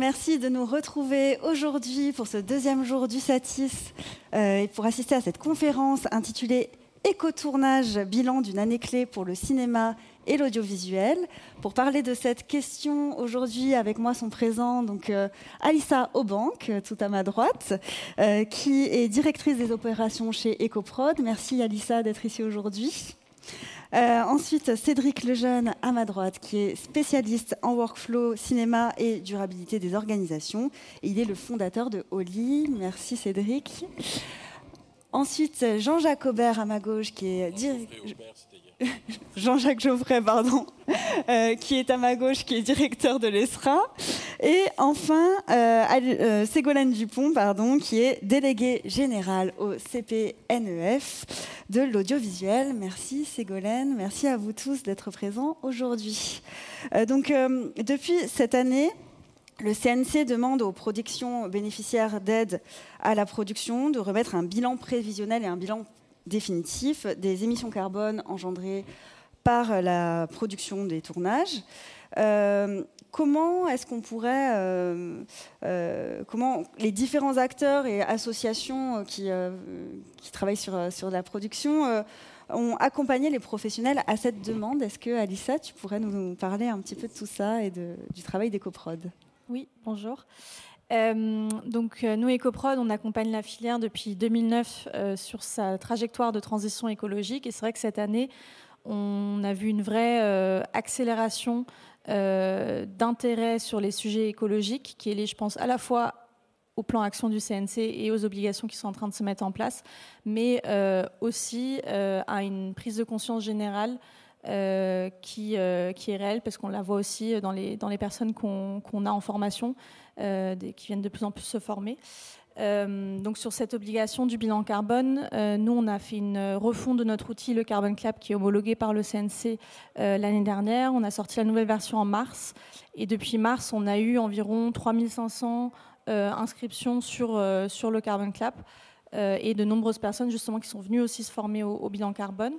merci de nous retrouver aujourd'hui pour ce deuxième jour du Satis euh, et pour assister à cette conférence intitulée Écotournage, bilan d'une année clé pour le cinéma et l'audiovisuel. Pour parler de cette question aujourd'hui, avec moi sont présents donc euh, Alissa Aubank, tout à ma droite, euh, qui est directrice des opérations chez Ecoprod. Merci Alissa d'être ici aujourd'hui. Euh, ensuite, Cédric Lejeune à ma droite, qui est spécialiste en workflow, cinéma et durabilité des organisations. il est le fondateur de Oli. Merci Cédric. Ensuite, Jean-Jacques Aubert à ma gauche, qui est Jean-Jacques Geoffrey, pardon, euh, qui est à ma gauche, qui est directeur de l'ESRA. Et enfin, euh, euh, Ségolène Dupont, pardon, qui est déléguée générale au CPNEF de l'audiovisuel. Merci Ségolène, merci à vous tous d'être présents aujourd'hui. donc, depuis cette année, le CNC demande aux productions bénéficiaires d'aide à la production de remettre un bilan prévisionnel et un bilan définitif des émissions carbone engendrées par la production des tournages. Euh, comment est-ce qu'on pourrait, euh, euh, comment les différents acteurs et associations qui, travaillent sur, sur la production ont accompagné les professionnels à cette demande? Est-ce que, Alissa, tu pourrais nous parler un petit peu de tout ça et du travail d'EcoProd Oui, bonjour. Euh, donc, euh, nous, EcoProd, on accompagne la filière depuis 2009 euh, sur sa trajectoire de transition écologique. Et c'est vrai que cette année, on a vu une vraie accélération d'intérêt sur les sujets écologiques, qui est liée, je pense, à la fois au plan action du CNC et aux obligations qui sont en train de se mettre en place, mais aussi à une prise de conscience générale qui, est réelle, parce qu'on la voit aussi dans les, personnes qu'on a en formation, qui viennent de plus en plus se former. Euh, donc sur cette obligation du bilan carbone, euh, nous on a fait une refonte de notre outil, le Carbon Clap, qui est homologué par le CNC l'année dernière. On a sorti la nouvelle version en mars et depuis mars, on a eu environ 3500 inscriptions sur, sur le Carbon Clap et de nombreuses personnes justement qui sont venues aussi se former au bilan carbone.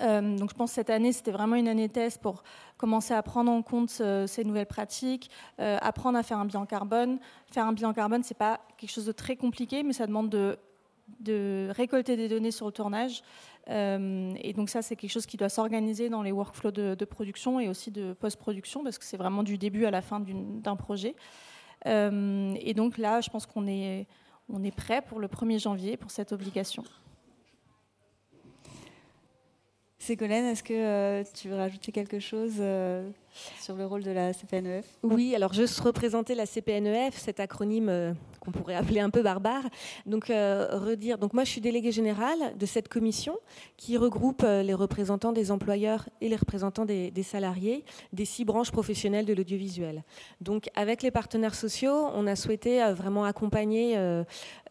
Euh, donc je pense que cette année, c'était vraiment une année test pour commencer à prendre en compte euh, ces nouvelles pratiques, euh, apprendre à faire un bilan carbone. Faire un bilan carbone, ce n'est pas quelque chose de très compliqué, mais ça demande de, récolter des données sur le tournage. et donc ça, c'est quelque chose qui doit s'organiser dans les workflows de, production et aussi de post-production, parce que c'est vraiment du début à la fin d'un projet. et donc là, je pense qu'on est, est prêt pour le 1er janvier pour cette obligation. Ségolène, est-ce que euh, tu veux rajouter quelque chose euh, sur le rôle de la CPNEF Oui, alors juste représenter la CPNEF, cet acronyme euh, qu'on pourrait appeler un peu barbare. Donc, redire. Donc, moi, je suis déléguée générale de cette commission qui regroupe les représentants des employeurs et les représentants des, salariés des six branches professionnelles de l'audiovisuel. Donc, avec les partenaires sociaux, on a souhaité vraiment accompagner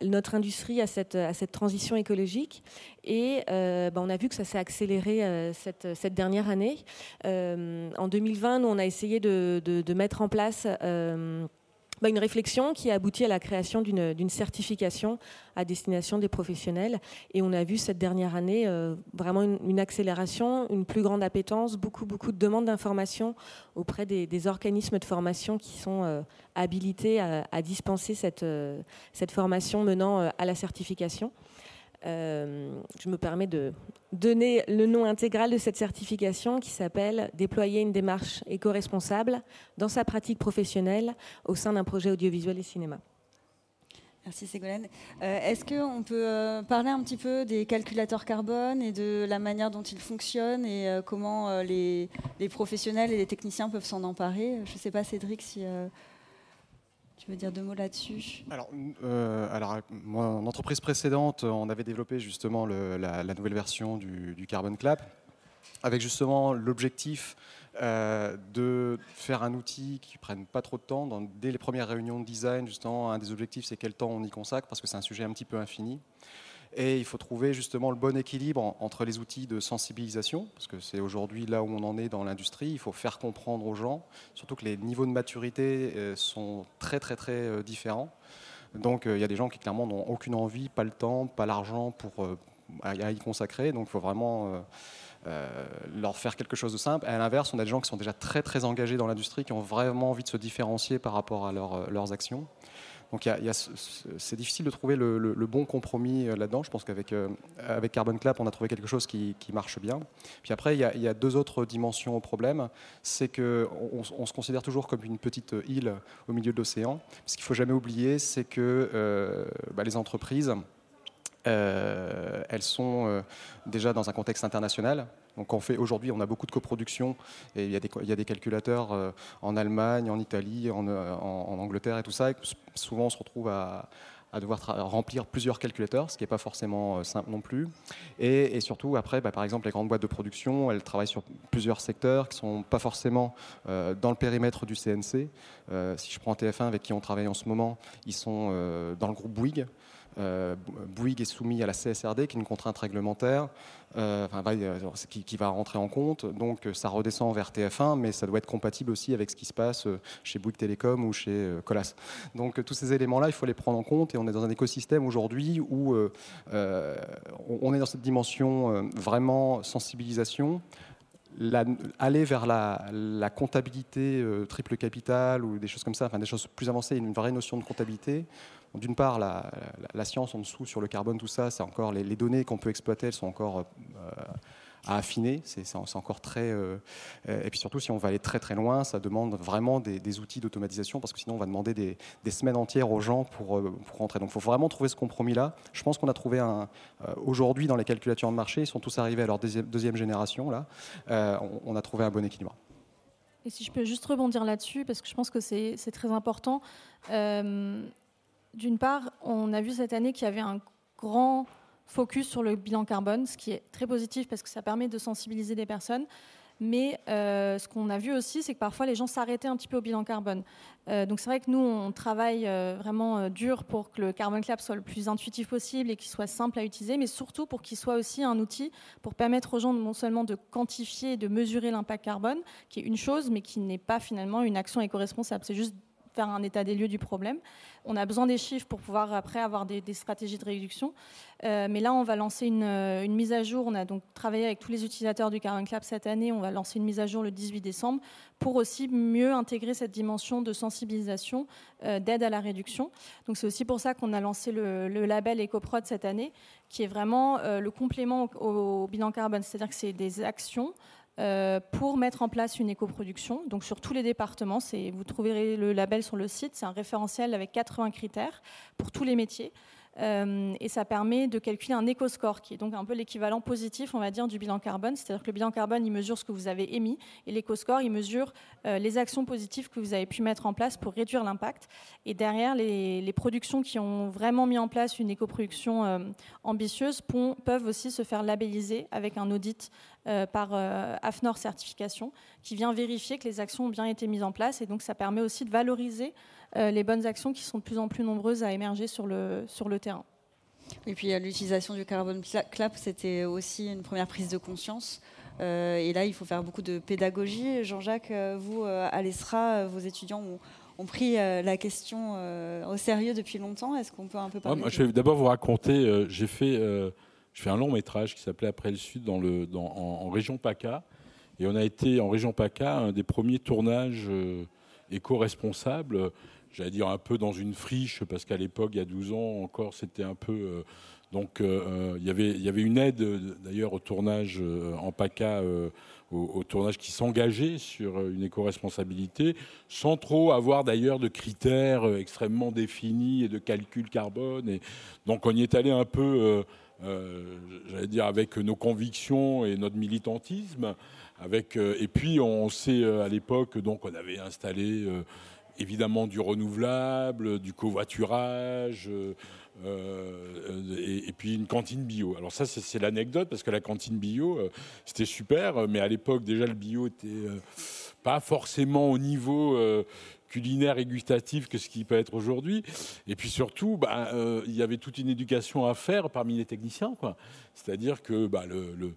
notre industrie à cette, transition écologique. Et bah, on a vu que ça s'est accéléré cette, dernière année. en 2020, nous, on a essayé de, mettre en place euh, bah, une réflexion qui a abouti à la création d'une certification à destination des professionnels. Et on a vu cette dernière année euh, vraiment une, accélération, une plus grande appétence, beaucoup, de demandes d'informations auprès des, organismes de formation qui sont euh, habilités à, dispenser cette formation menant à la certification. Euh, je me permets de donner le nom intégral de cette certification qui s'appelle Déployer une démarche éco-responsable dans sa pratique professionnelle au sein d'un projet audiovisuel et cinéma. Merci Ségolène. Euh, est-ce qu'on peut euh, parler un petit peu des calculateurs carbone et de la manière dont ils fonctionnent et comment les, les, professionnels et les techniciens peuvent s'en emparer? Je ne sais pas Cédric si tu veux dire deux mots là-dessus? Alors, euh, alors, en entreprise précédente, on avait développé justement la, nouvelle version du, Carbon Clap, avec justement l'objectif euh, de faire un outil qui prenne pas trop de temps. dès les premières réunions de design, justement, un des objectifs, c'est quel temps on y consacre, parce que c'est un sujet un petit peu infini. Et il faut trouver justement le bon équilibre entre les outils de sensibilisation, parce que c'est aujourd'hui là où on en est dans l'industrie. Il faut faire comprendre aux gens, surtout que les niveaux de maturité euh, sont très très très euh, différents. Donc euh, il y a des gens qui clairement n'ont aucune envie, pas le temps, pas l'argent pour à y consacrer. Donc il faut vraiment leur faire quelque chose de simple. Et à l'inverse, on a des gens qui sont déjà très très engagés dans l'industrie, qui ont vraiment envie de se différencier par rapport à leurs actions. Donc c'est difficile de trouver le, bon compromis euh, là-dedans. Je pense qu'avec euh, avec Carbon Clap, on a trouvé quelque chose qui, marche bien. Puis après, il y, a, deux autres dimensions au problème. C'est qu'on on se considère toujours comme une petite île au milieu de l'océan. Ce qu'il ne faut jamais oublier, c'est que euh, bah, les entreprises, elles sont déjà dans un contexte international. Donc on aujourd'hui, on a beaucoup de coproduction et il y a des, calculateurs euh, en Allemagne, en Italie, en, euh, Angleterre et tout ça. Souvent, on se retrouve à, à devoir remplir plusieurs calculateurs, ce qui n'est pas forcément euh, simple non plus. Et, surtout, après, bah, par exemple, les grandes boîtes de production, elles travaillent sur plusieurs secteurs qui ne sont pas forcément dans le périmètre du CNC. si je prends TF1 avec qui on travaille en ce moment, ils sont dans le groupe Bouygues. Euh, Bouygues est soumis à la CSRD, qui est une contrainte réglementaire, euh, euh, qui, va rentrer en compte. Donc ça redescend vers TF1, mais ça doit être compatible aussi avec ce qui se passe chez Bouygues Télécom ou chez Colas. Donc tous ces éléments-là, il faut les prendre en compte. Et on est dans un écosystème aujourd'hui où on est dans cette dimension vraiment sensibilisation. aller vers la, comptabilité triple capital ou des choses comme ça, enfin des choses plus avancées, une vraie notion de comptabilité, d'une part, la, science en dessous sur le carbone, tout ça, c'est encore les, données qu'on peut exploiter, elles sont encore euh, à affiner. C'est encore très. Euh, et puis surtout, si on va aller très très loin, ça demande vraiment des, outils d'automatisation parce que sinon, on va demander des, semaines entières aux gens pour, euh, pour rentrer. Donc, il faut vraiment trouver ce compromis-là. Je pense qu'on a trouvé un. Aujourd'hui, dans les calculateurs de marché, ils sont tous arrivés à leur deuxième, génération. Là, on, a trouvé un bon équilibre. Et si je peux juste rebondir là-dessus, parce que je pense que c'est très important. D'une part, on a vu cette année qu'il y avait un grand focus sur le bilan carbone, ce qui est très positif parce que ça permet de sensibiliser des personnes. Mais euh, ce qu'on a vu aussi, c'est que parfois les gens s'arrêtaient un petit peu au bilan carbone. Euh, donc c'est vrai que nous, on travaille euh, vraiment dur pour que le Carbon Club soit le plus intuitif possible et qu'il soit simple à utiliser, mais surtout pour qu'il soit aussi un outil pour permettre aux gens non seulement de quantifier et de mesurer l'impact carbone, qui est une chose, mais qui n'est pas finalement une action éco-responsable. C'est juste faire un état des lieux du problème. On a besoin des chiffres pour pouvoir après avoir des, stratégies de réduction. Euh, mais là, on va lancer euh, une, mise à jour. On a donc travaillé avec tous les utilisateurs du Carbon Club cette année. On va lancer une mise à jour le 18 décembre pour aussi mieux intégrer cette dimension de sensibilisation, euh, d'aide à la réduction. Donc c'est aussi pour ça qu'on a lancé le, label EcoProd cette année, qui est vraiment le complément au bilan carbone. C'est-à-dire que c'est des actions pour mettre en place une éco-production. Donc sur tous les départements, vous trouverez le label sur le site, c'est un référentiel avec 80 critères pour tous les métiers. Euh, et ça permet de calculer un éco-score, qui est donc un peu l'équivalent positif, on va dire, du bilan carbone. C'est-à-dire que le bilan carbone, il mesure ce que vous avez émis, et l'éco-score, il mesure euh, les actions positives que vous avez pu mettre en place pour réduire l'impact. Et derrière, les, productions qui ont vraiment mis en place une éco-production euh, ambitieuse peuvent aussi se faire labelliser avec un audit par AFNOR Certification, qui vient vérifier que les actions ont bien été mises en place. Et donc, ça permet aussi de valoriser les bonnes actions qui sont de plus en plus nombreuses à émerger sur le, sur le terrain. Et puis l'utilisation du carbone clap, c'était aussi une première prise de conscience. Euh, et là, il faut faire beaucoup de pédagogie. Jean-Jacques, euh, vous, à l'ESRA, vos étudiants ont, pris la question au sérieux depuis longtemps. Est-ce qu'on peut un peu parler Je vais d'abord vous raconter, j'ai fait, fait un long métrage qui s'appelait Après le Sud dans le, dans, en, région PACA. Et on a été en région PACA un des premiers tournages éco-responsables j'allais dire un peu dans une friche, parce qu'à l'époque, il y a 12 ans encore, c'était un peu... Euh, donc euh, euh, il, y avait, il y avait une aide d'ailleurs au tournage en PACA, au, tournage qui s'engageait sur une éco-responsabilité, sans trop avoir d'ailleurs de critères extrêmement définis et de calcul carbone. Et donc on y est allé un peu, j'allais dire, avec nos convictions et notre militantisme. Avec, et puis on sait à l'époque, donc on avait installé évidemment du renouvelable, du covoiturage, euh, euh, et, puis une cantine bio. Alors ça, c'est l'anecdote, parce que la cantine bio, euh, c'était super, mais à l'époque, déjà, le bio était pas forcément au niveau culinaire et gustatif que ce qui peut être aujourd'hui. Et puis surtout, bah, il y avait toute une éducation à faire parmi les techniciens. C'est-à-dire que bah, le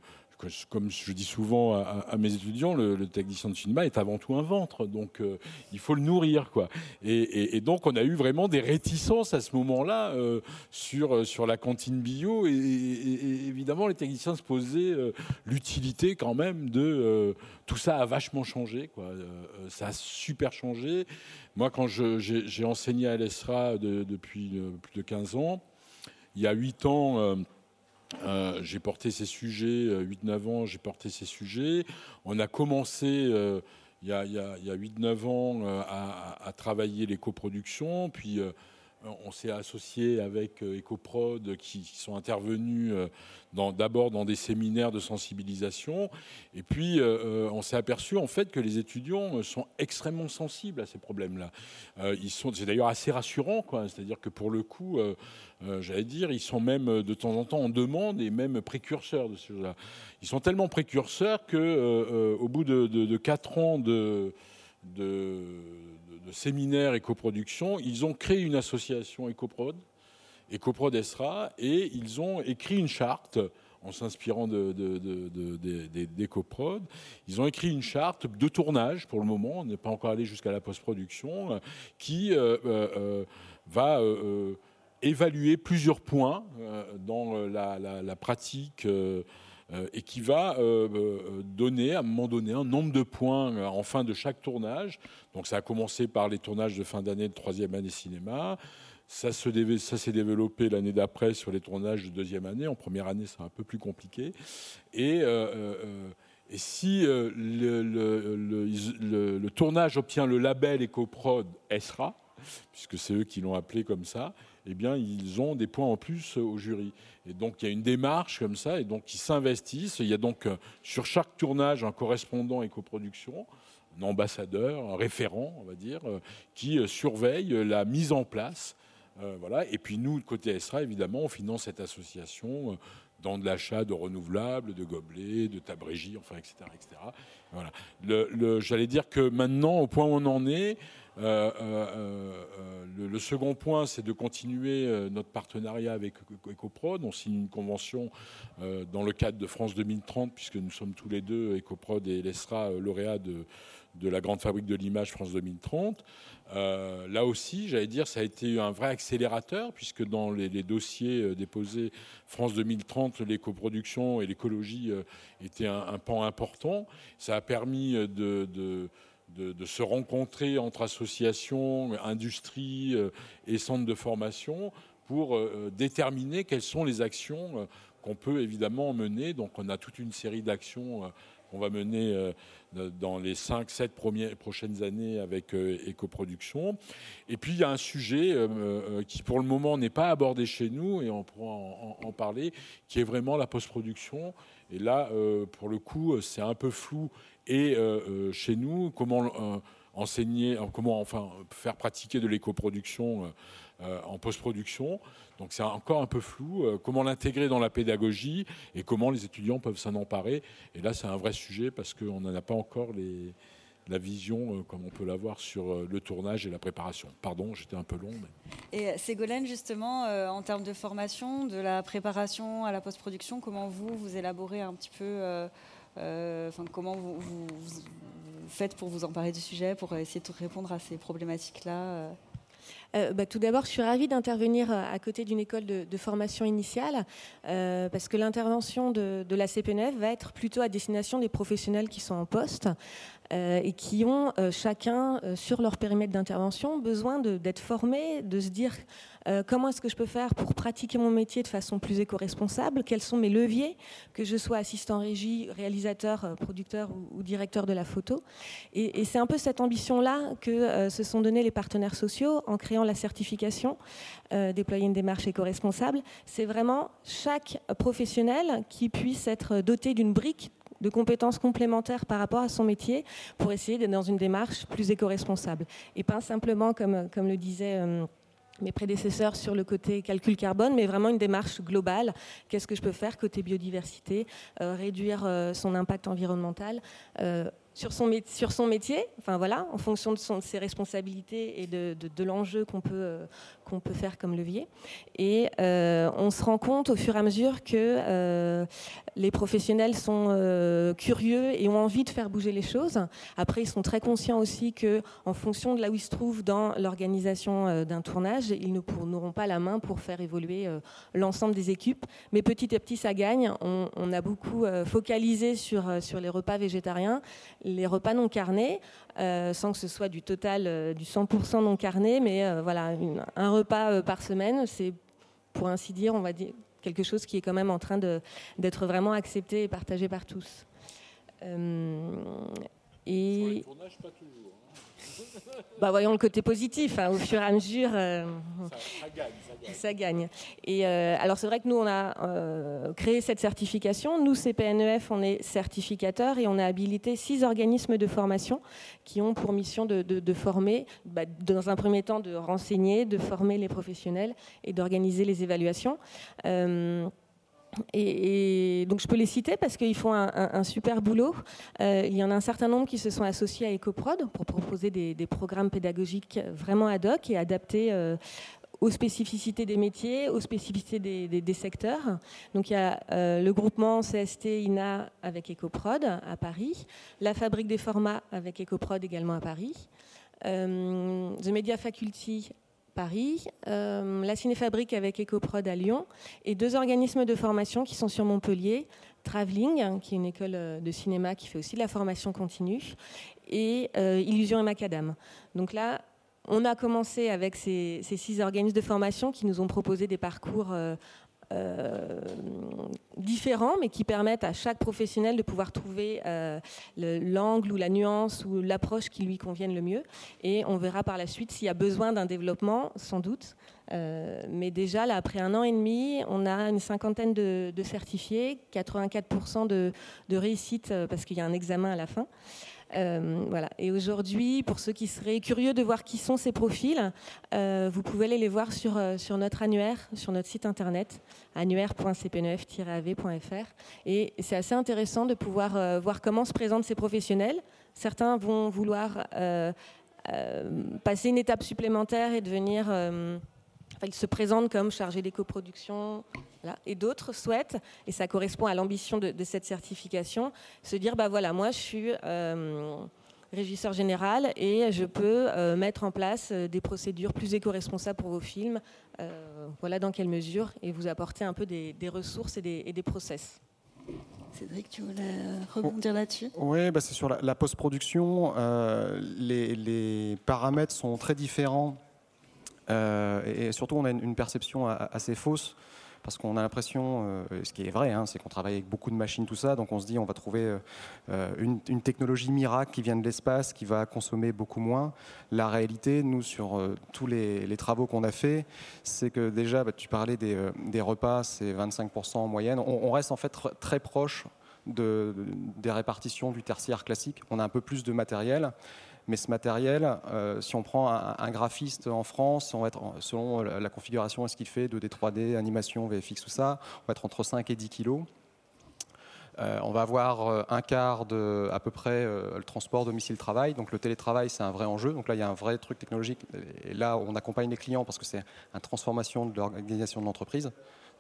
comme je dis souvent à, mes étudiants, le, technicien de cinéma est avant tout un ventre, donc euh, il faut le nourrir, quoi. Et, donc on a eu vraiment des réticences à ce moment-là euh, sur sur la cantine bio, et, évidemment les techniciens se posaient l'utilité quand même de tout ça a vachement changé, quoi. ça a super changé. Moi, quand j'ai enseigné à l'ESRA depuis plus de 15 ans, il y a 8 ans euh, j'ai porté ces sujets, 8-9 euh, ans, j'ai porté ces sujets. On a commencé euh, il y a, 8-9 ans à, à, travailler les coproductions, puis on s'est associé avec EcoProd qui, sont intervenus d'abord dans des séminaires de sensibilisation, et puis on s'est aperçu en fait que les étudiants sont extrêmement sensibles à ces problèmes-là. c'est d'ailleurs assez rassurant. C'est-à-dire que pour le coup, euh, j'allais dire, ils sont même euh, de temps en temps en demande et même précurseurs de ce là Ils sont tellement précurseurs que, euh, au bout de, 4 ans de, séminaires éco-production, ils ont créé une association EcoProd ESRA, et ils ont écrit une charte en s'inspirant d'EcoProd. Ils ont écrit une charte de tournage pour le moment, on n'est pas encore allé jusqu'à la post-production, qui va évaluer plusieurs points euh, dans euh, la, pratique euh, et qui va donner à un moment donné un nombre de points en fin de chaque tournage. Donc ça a commencé par les tournages de fin d'année de troisième année cinéma. Ça, s'est développé l'année d'après sur les tournages de deuxième année. En première année, c'est un peu plus compliqué. Et, et si le, le, tournage obtient le label EcoProd ESRA, puisque c'est eux qui l'ont appelé comme ça, eh bien, ils ont des points en plus au jury. Et donc, il y a une démarche comme ça, et donc ils s'investissent. Il y a donc euh, sur chaque tournage un correspondant éco-production, un ambassadeur, un référent, on va dire, euh, qui euh, surveille la mise en place. voilà. Et puis nous, côté ESRA, évidemment, on finance cette association dans de l'achat de renouvelables, de gobelets, de tabrégies, enfin, etc. etc. Voilà. J'allais dire que maintenant, au point où on en est, euh, euh, euh, le, second point, c'est de continuer notre partenariat avec EcoProd. On signe une convention dans le cadre de France 2030, puisque nous sommes tous les deux, EcoProd et l'ESRA, lauréats de, la grande fabrique de l'image France 2030. là aussi, j'allais dire, ça a été un vrai accélérateur, puisque dans les, dossiers déposés France 2030, l'éco-production et l'écologie étaient un, pan important. Ça a permis de, se rencontrer entre associations, industries euh, et centres de formation pour euh, euh, déterminer quelles sont les actions qu'on peut évidemment mener. Donc on a toute une série d'actions qu'on va mener dans les 5-7 prochaines années avec éco-production. Et puis il y a un sujet qui pour le moment n'est pas abordé chez nous, et on pourra en parler, qui est vraiment la post-production. Et là, pour le coup, c'est un peu flou et euh, euh, chez nous, comment euh, enseigner, comment enfin faire pratiquer de l'éco-production en post-production. Donc c'est encore un peu flou. comment l'intégrer dans la pédagogie et comment les étudiants peuvent s'en emparer. Et là, c'est un vrai sujet parce qu'on n'en a pas encore la vision comme on peut l'avoir sur le tournage et la préparation. Pardon, j'étais un peu long. Et Ségolène, justement, en termes de formation, de la préparation à la post-production, comment vous, vous élaborez un petit peu euh, comment vous, faites pour vous emparer du sujet, pour essayer de répondre à ces problématiques-là euh? Euh, bah, tout d'abord, je suis ravie d'intervenir à côté d'une école de, formation initiale, parce que l'intervention de, de, la CPNF va être plutôt à destination des professionnels qui sont en poste, et qui ont euh, chacun euh, sur leur périmètre d'intervention besoin d'être formés, de se dire comment est-ce que je peux faire pour pratiquer mon métier de façon plus éco-responsable, quels sont mes leviers, que je sois assistant régie, réalisateur, producteur ou, directeur de la photo. Et, et c'est un peu cette ambition-là que se sont donnés les partenaires sociaux en créant la certification, déployer une démarche éco-responsable. C'est vraiment chaque professionnel qui puisse être doté d'une brique de compétences complémentaires par rapport à son métier pour essayer d'être dans une démarche plus éco-responsable. Et pas simplement, comme, le disait euh, mes prédécesseurs sur le côté calcul carbone, mais vraiment une démarche globale. Qu'est-ce que je peux faire côté biodiversité, euh, réduire euh, son impact environnemental sur son, métier, enfin voilà, en fonction de, ses responsabilités et de, l'enjeu qu'on peut, qu'on peut faire comme levier. Et euh, on se rend compte au fur et à mesure que euh, les professionnels sont curieux et ont envie de faire bouger les choses. Après, ils sont très conscients aussi que, en fonction de là où ils se trouvent dans l'organisation d'un tournage, ils n'auront pas la main pour faire évoluer l'ensemble des équipes. Mais petit à petit, ça gagne. On, on a beaucoup focalisé sur, sur les repas végétariens les repas non carnés, euh, sans que ce soit du total, euh, du 100% non carné, mais euh, voilà, un repas par semaine, c'est pour ainsi dire, on va dire, quelque chose qui est quand même en train d'être vraiment accepté et partagé par tous. et... bah, voyons le côté positif. Hein, au fur et à mesure, euh, ça, gagne, Et euh, alors c'est vrai que nous on a euh, créé cette certification. Nous CPNEF, on est certificateur et on a habilité six organismes de formation qui ont pour mission de, former, bah, dans un premier temps de renseigner, de former les professionnels et d'organiser les évaluations. Et, donc je peux les citer parce qu'ils font un, super boulot. Euh, il y en a un certain nombre qui se sont associés à EcoProd pour proposer des, programmes pédagogiques vraiment ad hoc et adaptés euh, aux spécificités des métiers, aux spécificités des, secteurs. Donc il y a euh, le groupement CST INA avec EcoProd à Paris, la Fabrique des formats avec EcoProd également à Paris, The Media Faculty Paris, euh, la Cinéfabrique avec EcoProd à Lyon et deux organismes de formation qui sont sur Montpellier, Travelling, qui est une école euh, de cinéma qui fait aussi de la formation continue, et euh, Illusion et Macadam. Donc là, on a commencé avec ces, six organismes de formation qui nous ont proposé des parcours différents, mais qui permettent à chaque professionnel de pouvoir trouver euh, l'angle ou la nuance ou l'approche qui lui convienne le mieux. Et on verra par la suite s'il y a besoin d'un développement, sans doute. Euh, mais déjà, là, après un an et demi, on a une cinquantaine de, certifiés, 84% de, de réussite parce qu'il y a un examen à la fin. Euh, voilà. Et aujourd'hui, pour ceux qui seraient curieux de voir qui sont ces profils, euh, vous pouvez aller les voir sur, euh, sur notre annuaire, sur notre site internet, annuaire.cpnef-av.fr. Et c'est assez intéressant de pouvoir voir comment se présentent ces professionnels. Certains vont vouloir passer une étape supplémentaire et devenir ils se présentent comme chargés d'éco-production, et d'autres souhaitent, et ça correspond à l'ambition de, cette certification, se dire bah voilà, moi je suis euh, régisseur général et je peux euh, mettre en place euh, des procédures plus éco-responsables pour vos films. voilà dans quelle mesure, et vous apporter un peu des, ressources et des, process. Cédric, tu voulais rebondir là-dessus? Oui, bah c'est sur la, post-production. Les, les, paramètres sont très différents euh, et, surtout, on a une, perception assez fausse parce qu'on a l'impression, euh, ce qui est vrai, hein, c'est qu'on travaille avec beaucoup de machines, tout ça, donc on se dit on va trouver euh, une, technologie miracle qui vient de l'espace, qui va consommer beaucoup moins. La réalité, nous, sur tous les, travaux qu'on a fait, c'est que déjà, bah, tu parlais des, repas, c'est 25% en moyenne. On, reste en fait très proche de, des répartitions du tertiaire classique. On a un peu plus de matériel. Mais ce matériel, euh, si on prend un, graphiste en France, on va être, selon la configuration et ce qu'il fait, 2D, 3D, animation, VFX, tout ça, on va être entre 5 et 10 kilos. Euh, on va avoir euh, un quart de à peu près le transport domicile-travail. Donc le télétravail, c'est un vrai enjeu. Donc là, il y a un vrai truc technologique. Et là, on accompagne les clients parce que c'est une transformation de l'organisation de l'entreprise.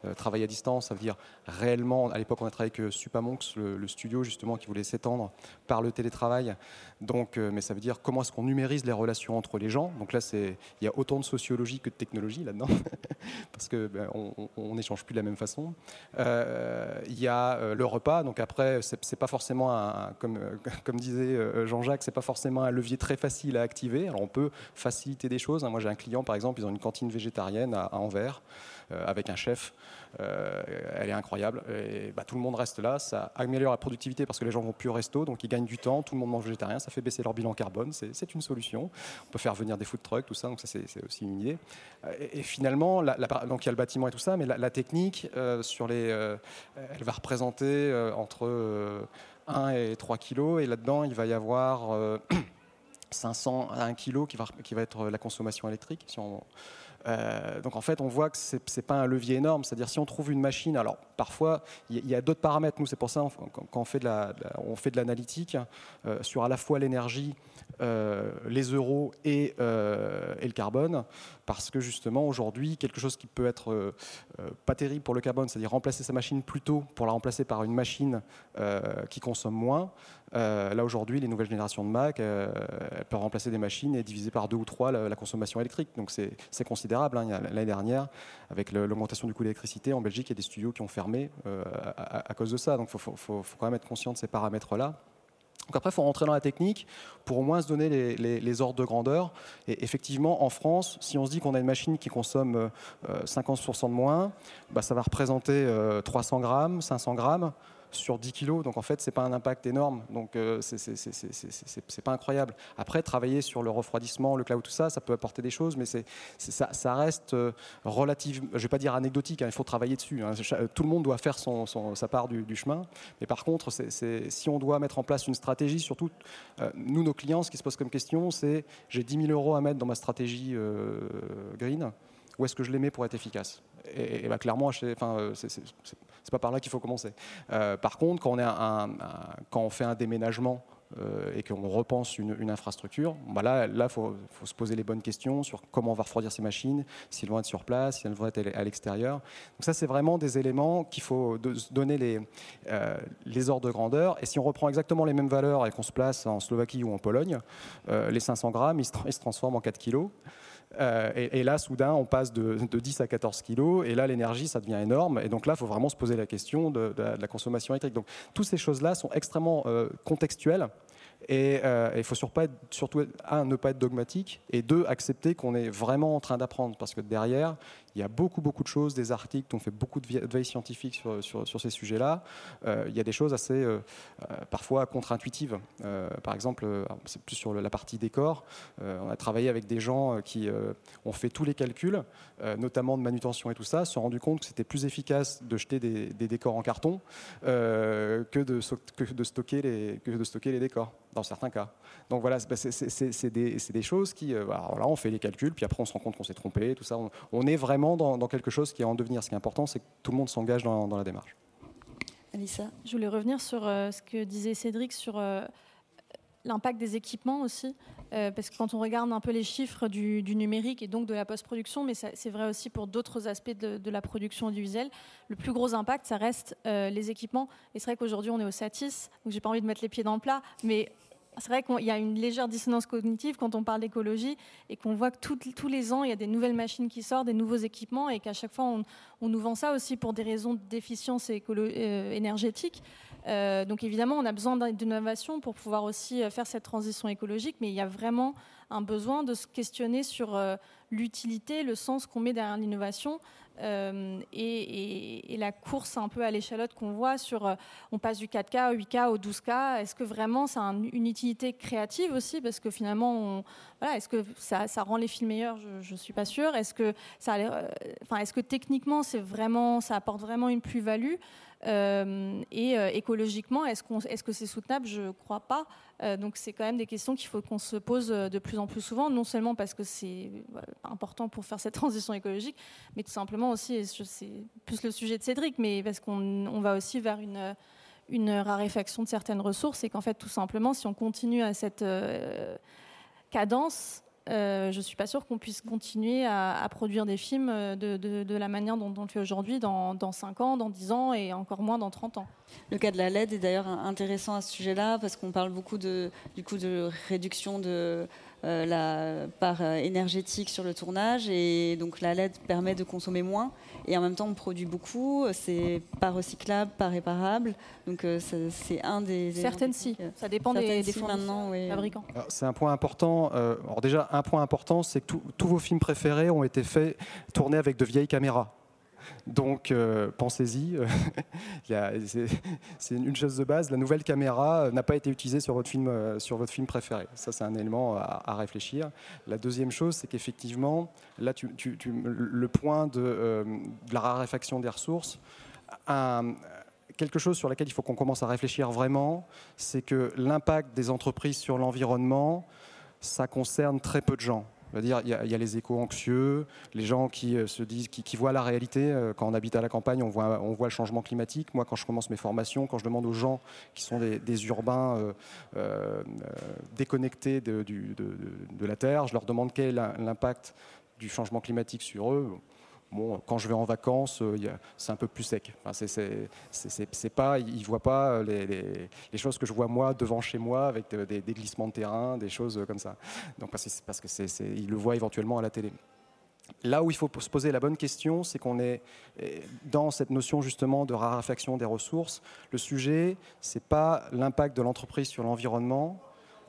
Euh, travailler à distance, ça veut dire réellement, à l'époque on a travaillé avec Supamonks, le, studio justement qui voulait s'étendre par le télétravail. Donc, euh, mais ça veut dire comment est-ce qu'on numérise les relations entre les gens? Donc là, il y a autant de sociologie que de technologie là-dedans, parce que ben, on n'échange plus de la même façon. Euh, il y a le repas. Donc après, c'est pas forcément comme, comme disait Jean-Jacques, c'est pas forcément un levier très facile à activer. Alors on peut faciliter des choses. Moi j'ai un client par exemple, ils ont une cantine végétarienne à Anvers. Euh, avec un chef. Euh, elle est incroyable. Bah, tout le monde reste là. Ça améliore la productivité parce que les gens vont plus au resto, donc ils gagnent du temps. Tout le monde mange végétarien. Ça fait baisser leur bilan carbone. C'est une solution. On peut faire venir des food trucks, tout ça. Donc ça, c'est aussi une idée. Et, finalement, donc il y a le bâtiment et tout ça, mais la, technique sur les, elle va représenter entre 1 et 3 kilos. Et là-dedans, il va y avoir 500 à 1 kilo qui va, qui va être la consommation électrique. Euh, donc en fait, on voit que ce n'est pas un levier énorme. C'est-à-dire si on trouve une machine, alors parfois, il y, a d'autres paramètres. Nous, c'est pour ça, quand, on fait de l'analytique euh, sur à la fois l'énergie, euh, les euros et, et, le carbone, parce que justement, aujourd'hui, quelque chose qui peut être pas terrible pour le carbone, c'est-à-dire remplacer sa machine plus tôt pour la remplacer par une machine qui consomme moins, euh, là aujourd'hui, les nouvelles générations de Mac, euh, peuvent remplacer des machines et diviser par deux ou trois la, consommation électrique. Donc c'est considérable. Hein. L'année dernière, avec l'augmentation du coût de l'électricité, en Belgique, il y a des studios qui ont fermé euh, à, cause de ça. Donc il faut, quand même être conscient de ces paramètres-là. Donc après, il faut rentrer dans la technique pour au moins se donner les, ordres de grandeur. Et effectivement, en France, si on se dit qu'on a une machine qui consomme 50% de moins, bah, ça va représenter 300 grammes, 500 grammes sur 10 kilos. Donc en fait, c'est pas un impact énorme. Donc euh, c'est pas incroyable. Après, travailler sur le refroidissement, le cloud, tout ça, ça peut apporter des choses, mais c'est ça, reste euh, relative. Je vais pas dire anecdotique. Hein, il faut travailler dessus. Hein. Tout le monde doit faire sa part du, chemin. Mais par contre, si on doit mettre en place une stratégie, surtout euh, nous, nos clients, ce qui se pose comme question, c'est j'ai 10 000 euros à mettre dans ma stratégie green. Où est-ce que je les mets pour être efficace et, bah, clairement, enfin, c'est pas par là qu'il faut commencer. Euh, par contre, quand on, fait un déménagement euh, et qu'on repense une, infrastructure, bah là, il faut, se poser les bonnes questions sur comment on va refroidir ces machines, si elles vont être sur place, si elles vont être à l'extérieur. Donc ça, c'est vraiment des éléments qu'il faut donner les, euh, ordres de grandeur. Et si on reprend exactement les mêmes valeurs et qu'on se place en Slovaquie ou en Pologne, les 500 grammes, ils se transforment en 4 kilos. Euh, et, là, soudain, on passe de, 10 à 14 kilos, et là, l'énergie, ça devient énorme. Et donc là, il faut vraiment se poser la question de, la consommation électrique. Donc, toutes ces choses-là sont extrêmement euh, contextuelles. Et euh, il faut surtout, surtout, un, ne pas être dogmatique, et deux, accepter qu'on est vraiment en train d'apprendre. Parce que derrière, il y a beaucoup, beaucoup de choses, des articles ont fait beaucoup de veille scientifique sur, sur, ces sujets-là. Euh, il y a des choses assez, euh, euh, parfois, contre-intuitives. par exemple, c'est plus sur la partie décor. on a travaillé avec des gens qui ont fait tous les calculs, notamment de manutention et tout ça, se sont rendus compte que c'était plus efficace de jeter des, décors en carton que de, stocker les, décors, dans certains cas. Donc voilà, c'est des, des, choses qui... alors là, on fait les calculs, puis après on se rend compte qu'on s'est trompé, tout ça. on est vraiment dans, quelque chose qui est en devenir. Ce qui est important, c'est que tout le monde s'engage dans, la démarche. Alissa? Je voulais revenir sur euh, ce que disait Cédric sur euh, l'impact des équipements aussi. Euh, parce que quand on regarde un peu les chiffres du, numérique et donc de la post-production, mais c'est vrai aussi pour d'autres aspects de, de, la production audiovisuelle, le plus gros impact, ça reste les équipements. Et c'est vrai qu'aujourd'hui, on est au Satis, donc j'ai pas envie de mettre les pieds dans le plat, mais c'est vrai qu'il y a une légère dissonance cognitive quand on parle d'écologie et qu'on voit que tous les ans, il y a des nouvelles machines qui sortent, des nouveaux équipements et qu'à chaque fois, on, nous vend ça aussi pour des raisons d'efficience euh, énergétique. Euh, donc évidemment, on a besoin d'innovation pour pouvoir aussi euh, faire cette transition écologique, mais il y a vraiment un besoin de se questionner sur l'utilité, le sens qu'on met derrière l'innovation. Euh, et, la course un peu à l'échalote qu'on voit sur euh, on passe du 4K au 8K au 12K, est-ce que vraiment ça a une utilité créative aussi Parce que finalement, voilà, est-ce que ça, rend les films meilleurs? Je ne suis pas sûre. Est-ce que, ça, euh, enfin, est-ce que techniquement, c'est vraiment, ça apporte vraiment une plus-value? Et euh, écologiquement, est-ce, que c'est soutenable? Je ne crois pas. Euh, donc c'est quand même des questions qu'il faut qu'on se pose de plus en plus souvent, non seulement parce que c'est important pour faire cette transition écologique, mais tout simplement aussi, c'est plus le sujet de Cédric, mais parce qu'on on va aussi vers une raréfaction de certaines ressources et qu'en fait, tout simplement, si on continue à cette cadence, euh, je ne suis pas sûre qu'on puisse continuer à, produire des films de, la manière dont, on le fait aujourd'hui dans, dans 5 ans, dans 10 ans et encore moins dans 30 ans. Le cas de la LED est d'ailleurs intéressant à ce sujet-là parce qu'on parle beaucoup de, du coup de réduction de euh, la part euh, énergétique sur le tournage et donc la LED permet de consommer moins et en même temps on produit beaucoup, c'est pas recyclable, pas réparable, donc euh, c'est un des... Certaines si, ça dépend des, des maintenant, fabricants. C'est un point important, alors déjà un point important c'est que tous vos films préférés ont été faits, tournés avec de vieilles caméras. Donc euh, pensez-y, c'est une chose de base. La nouvelle caméra n'a pas été utilisée sur votre film, euh, préféré. Ça, c'est un élément à, réfléchir. La deuxième chose, c'est qu'effectivement, là, le point euh, de, la raréfaction des ressources, quelque chose sur lequel il faut qu'on commence à réfléchir vraiment, c'est que l'impact des entreprises sur l'environnement, ça concerne très peu de gens. Dire, il y, a, les échos anxieux, les gens qui se disent, qui, voient la réalité. Quand on habite à la campagne, on voit, on voit le changement climatique. Moi, quand je commence mes formations, quand je demande aux gens qui sont des, urbains déconnectés de, de, la Terre, je leur demande quel est l'impact du changement climatique sur eux. Quand je vais en vacances, euh, c'est un peu plus sec. Enfin, c'est pas, ils ne voient pas les, les, choses que je vois moi devant chez moi avec des, glissements de terrain, des choses comme ça. Donc parce, que ils le voient éventuellement à la télé. Là où il faut se poser la bonne question, c'est qu'on est dans cette notion justement de raréfaction des ressources. Le sujet, c'est pas l'impact de l'entreprise sur l'environnement.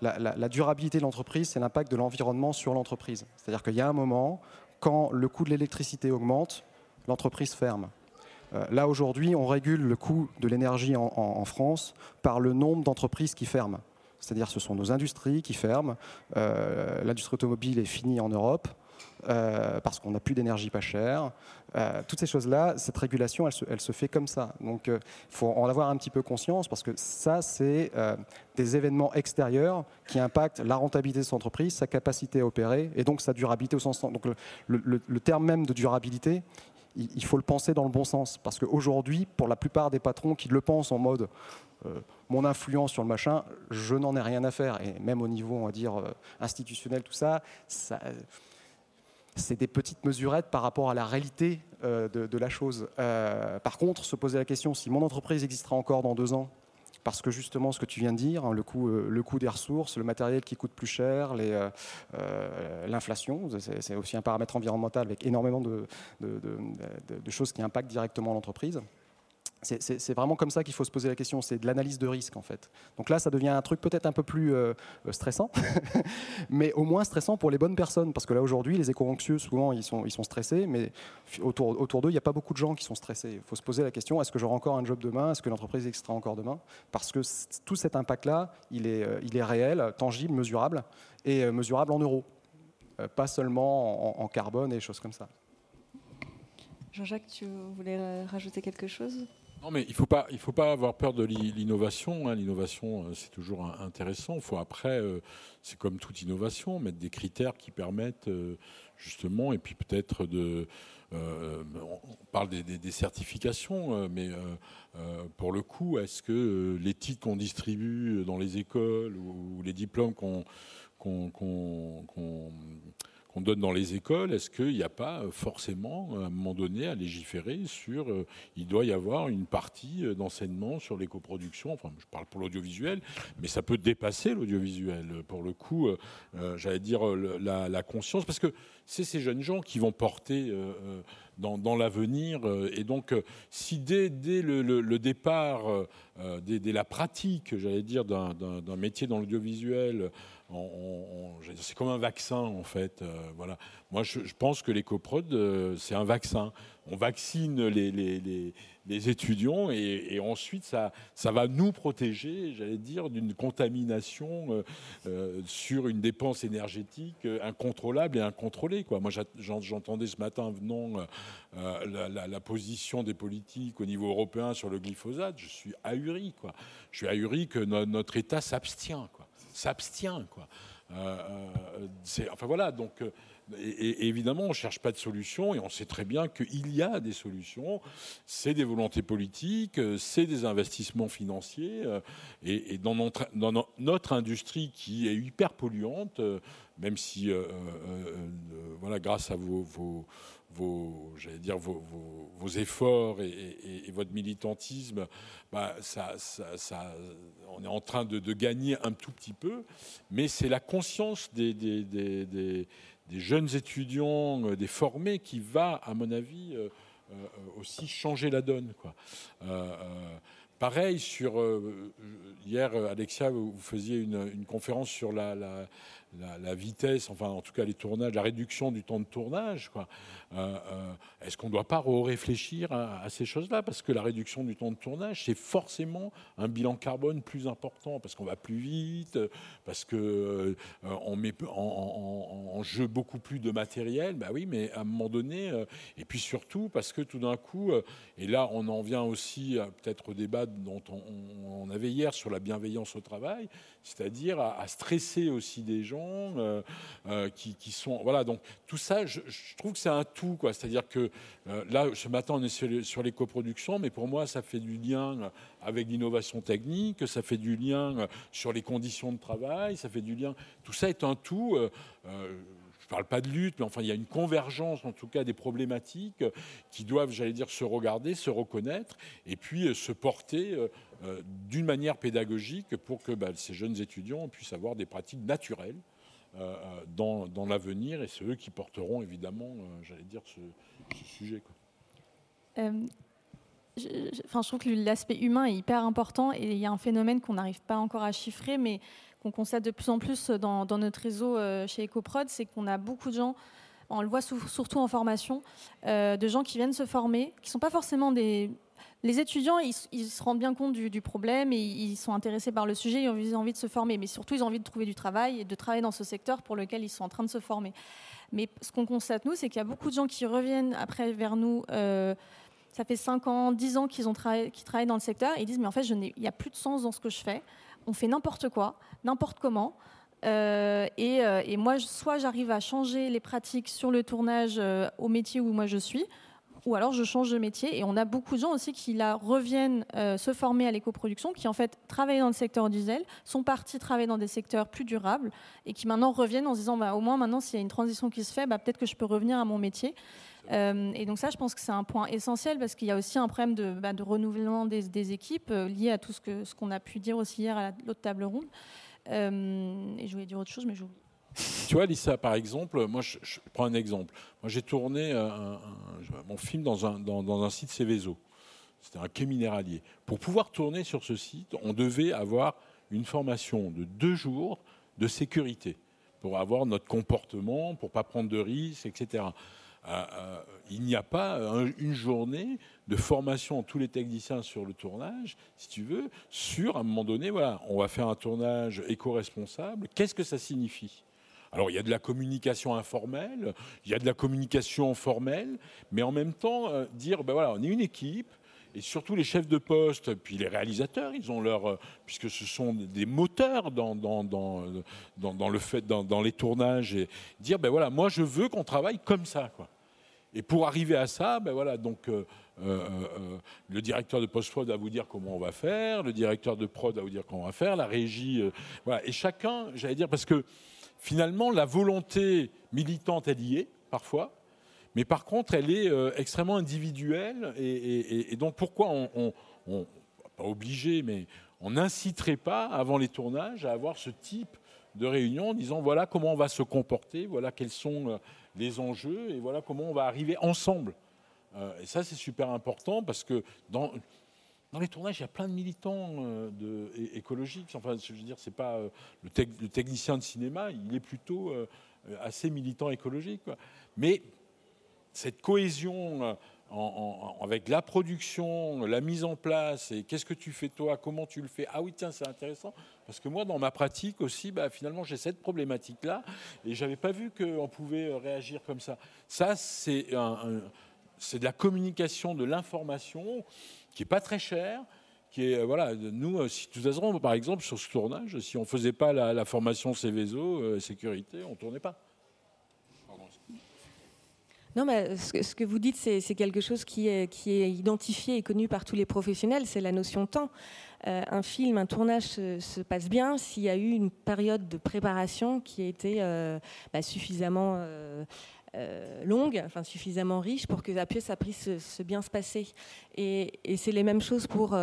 La, durabilité de l'entreprise, c'est l'impact de l'environnement sur l'entreprise. C'est-à-dire qu'il y a un moment quand le coût de l'électricité augmente, l'entreprise ferme. Euh, là, aujourd'hui, on régule le coût de l'énergie en, France par le nombre d'entreprises qui ferment. C'est-à-dire ce sont nos industries qui ferment. Euh, l'industrie automobile est finie en Europe. Euh, parce qu'on n'a plus d'énergie pas chère. Euh, toutes ces choses-là, cette régulation, elle se, fait comme ça. Donc il euh, faut en avoir un petit peu conscience parce que ça, c'est des événements extérieurs qui impactent la rentabilité de son entreprise, sa capacité à opérer et donc sa durabilité au sens. Donc le, terme même de durabilité, il, faut le penser dans le bon sens parce qu'aujourd'hui, pour la plupart des patrons qui le pensent en mode mon influence sur le machin, je n'en ai rien à faire. Et même au niveau, on va dire, institutionnel, tout ça, ça c'est des petites mesurettes par rapport à la réalité euh, de, la chose. Euh, par contre, se poser la question si mon entreprise existera encore dans deux ans, parce que justement ce que tu viens de dire, hein, euh, le coût des ressources, le matériel qui coûte plus cher, l'inflation, c'est aussi un paramètre environnemental avec énormément de choses qui impactent directement l'entreprise. C'est vraiment comme ça qu'il faut se poser la question, c'est de l'analyse de risque en fait. Donc là, ça devient un truc peut-être un peu plus euh, euh, stressant, mais au moins stressant pour les bonnes personnes, parce que là aujourd'hui, les éco-anxieux, souvent, ils sont, ils sont stressés, mais autour, autour d'eux, il n'y a pas beaucoup de gens qui sont stressés. Il faut se poser la question, est-ce que j'aurai encore un job demain? Est-ce que l'entreprise existera encore demain? Parce que tout cet impact-là, il est, euh, il est réel, tangible, mesurable, et mesurable en euros, pas seulement en, en carbone et choses comme ça. Jean-Jacques, tu voulais rajouter quelque chose? Non, mais il ne faut, pas, faut pas avoir peur de l'innovation. Hein. L'innovation, euh, c'est toujours intéressant. Il faut après, euh, c'est comme toute innovation, mettre des critères qui permettent euh, justement, et puis peut-être de. on parle des, certifications, mais pour le coup, est-ce que les titres qu'on distribue dans les écoles ou, les diplômes qu'on qu'on donne dans les écoles, est-ce qu'il n'y a pas euh, forcément, à un moment donné, à légiférer sur... Euh, il doit y avoir une partie euh, d'enseignement sur l'éco-production, enfin je parle pour l'audiovisuel, mais ça peut dépasser l'audiovisuel. Pour le coup, j'allais dire la, conscience, parce que c'est ces jeunes gens qui vont porter dans, l'avenir. Et donc, si dès, le, départ, dès, dès, la pratique, j'allais dire, d'un métier dans l'audiovisuel, c'est comme un vaccin en fait. Euh, voilà. Moi, je, pense que l'écoprod, euh, c'est un vaccin. On vaccine les, les, étudiants et, ensuite ça, va nous protéger, j'allais dire, d'une contamination euh, sur une dépense énergétique incontrôlable et incontrôlée. Moi, j'entendais ce matin venant la, la, position des politiques au niveau européen sur le glyphosate. Je suis ahuri. Quoi. Je suis ahuri que notre État s'abstient. Quoi s'abstient. Quoi. Euh, euh, enfin voilà, donc euh, évidemment, on ne cherche pas de solution et on sait très bien qu'il y a des solutions. C'est des volontés politiques, c'est des investissements financiers. Et, dans, notre, industrie qui est hyper polluante, même si, voilà, grâce à vos vos, j'allais dire, vos, vos, efforts et, votre militantisme, bah, ça, ça, on est en train de, gagner un tout petit peu, mais c'est la conscience des, des, des, jeunes étudiants, euh, des formés, qui va, à mon avis, euh, euh, aussi changer la donne. Quoi. pareil, sur, hier, Alexia, vous faisiez une, une conférence sur la, la, vitesse, enfin en tout cas les tournages, la réduction du temps de tournage. Euh, euh, est-ce qu'on ne doit pas réfléchir à, ces choses-là? Parce que la réduction du temps de tournage, c'est forcément un bilan carbone plus important, parce qu'on va plus vite, parce qu'on euh, met en, jeu beaucoup plus de matériel. Bah oui, mais à un moment donné, et puis surtout parce que tout d'un coup, et là on en vient aussi peut-être au débat dont on, avait hier sur la bienveillance au travail, c'est-à-dire à, stresser aussi des gens gens qui, qui, sont voilà donc tout ça je, trouve que c'est un tout c'est-à-dire que là ce matin on est sur, sur les coproductions mais pour moi ça fait du lien avec l'innovation technique ça fait du lien sur les conditions de travail ça fait du lien. Tout ça est un tout je ne parle pas de lutte, mais enfin, il y a une convergence, en tout cas, des problématiques qui doivent, j'allais dire, se regarder, se reconnaître, et puis euh, se porter euh, euh, d'une manière pédagogique pour que bah, ces jeunes étudiants puissent avoir des pratiques naturelles dans, l'avenir, et c'est eux qui porteront, évidemment, j'allais dire, ce, sujet. Je, trouve que l'aspect humain est hyper important, et il y a un phénomène qu'on n'arrive pas encore à chiffrer, mais qu'on constate de plus en plus dans, notre réseau euh, chez EcoProd, c'est qu'on a beaucoup de gens, on le voit surtout en formation, euh, de gens qui viennent se former, qui ne sont pas forcément des... Les étudiants, ils, se rendent bien compte du, problème et ils sont intéressés par le sujet, ils ont envie de se former, mais surtout ils ont envie de trouver du travail et de travailler dans ce secteur pour lequel ils sont en train de se former. Mais ce qu'on constate, nous, c'est qu'il y a beaucoup de gens qui reviennent après vers nous. Euh, ça fait 5 ans, 10 ans qu'ils ont travaillé, travaillent dans le secteur et ils disent mais en fait il n'y a plus de sens dans ce que je fais on fait n'importe quoi, n'importe comment. Euh, euh, et, moi, soit j'arrive à changer les pratiques sur le tournage euh, au métier où moi je suis, ou alors je change de métier. Et on a beaucoup de gens aussi qui là reviennent se former à l'éco-production, qui en fait travaillaient dans le secteur diesel, sont partis travailler dans des secteurs plus durables, et qui maintenant reviennent en se disant, bah, au moins maintenant s'il y a une transition qui se fait, bah, peut-être que je peux revenir à mon métier. Euh, et donc ça, je pense que c'est un point essentiel parce qu'il y a aussi un problème de, bah, renouvellement des, équipes euh, lié à tout ce qu'on ce qu'on a pu dire aussi hier à l'autre table ronde. Euh, et je voulais dire autre chose, mais j'oublie. Tu vois, Lisa, par exemple, moi, je, prends un exemple. Moi, j'ai tourné mon film dans un, dans, dans un site Céveso. C'était un quai minéralier. Pour pouvoir tourner sur ce site, on devait avoir une formation de deux jours de sécurité pour avoir notre comportement, pour pas prendre de risques, etc. Euh, euh, il n'y a pas une journée de formation tous les techniciens sur le tournage, si tu veux, sur à un moment donné, voilà, on va faire un tournage éco-responsable. Qu'est-ce que ça signifie? Alors il y a de la communication informelle, il y a de la communication formelle, mais en même temps euh, dire ben voilà, on est une équipe, et surtout les chefs de poste, puis les réalisateurs, ils ont leur, puisque ce sont des moteurs dans, dans, dans, dans le fait, dans, les tournages, et dire ben voilà, moi je veux qu'on travaille comme ça, quoi. Et pour arriver à ça, ben voilà, donc euh, euh, euh, le directeur de post-prod va vous dire comment on va faire, le directeur de prod va vous dire comment on va faire, la régie, voilà. Et chacun, j'allais dire, parce que finalement, la volonté militante, elle y est, parfois, mais par contre, elle est extrêmement individuelle. Et, donc, pourquoi on, obligé, mais on n'inciterait pas, avant les tournages, à avoir ce type de réunion en disant voilà comment on va se comporter, voilà quels sont les enjeux et voilà comment on va arriver ensemble. Euh, et ça, c'est super important parce que dans, les tournages, il y a plein de militants euh, écologiques. Enfin, je veux dire, c'est pas euh, le, technicien de cinéma, il est plutôt assez militant écologique. Mais cette cohésion avec la production, la mise en place, et qu'est-ce que tu fais toi, comment tu le fais? Ah oui, tiens, c'est intéressant, parce que moi, dans ma pratique aussi, bah, finalement, j'ai cette problématique-là, et j'avais pas vu qu'on pouvait euh, réagir comme ça. Ça, c'est de la communication, de l'information, qui est pas très chère, qui est, euh, voilà, nous, euh, si, toute façon, par exemple, sur ce tournage, si on faisait pas la, formation Céveso, sécurité, on tournait pas. Non, mais ce que vous dites, c'est quelque chose qui est, identifié et connu par tous les professionnels, c'est la notion temps. Euh, un film, un tournage se, passe bien s'il y a eu une période de préparation qui a été euh, bah, suffisamment euh, longue, enfin suffisamment riche pour que la pièce a pu se, bien se passer. Et c'est les mêmes choses pour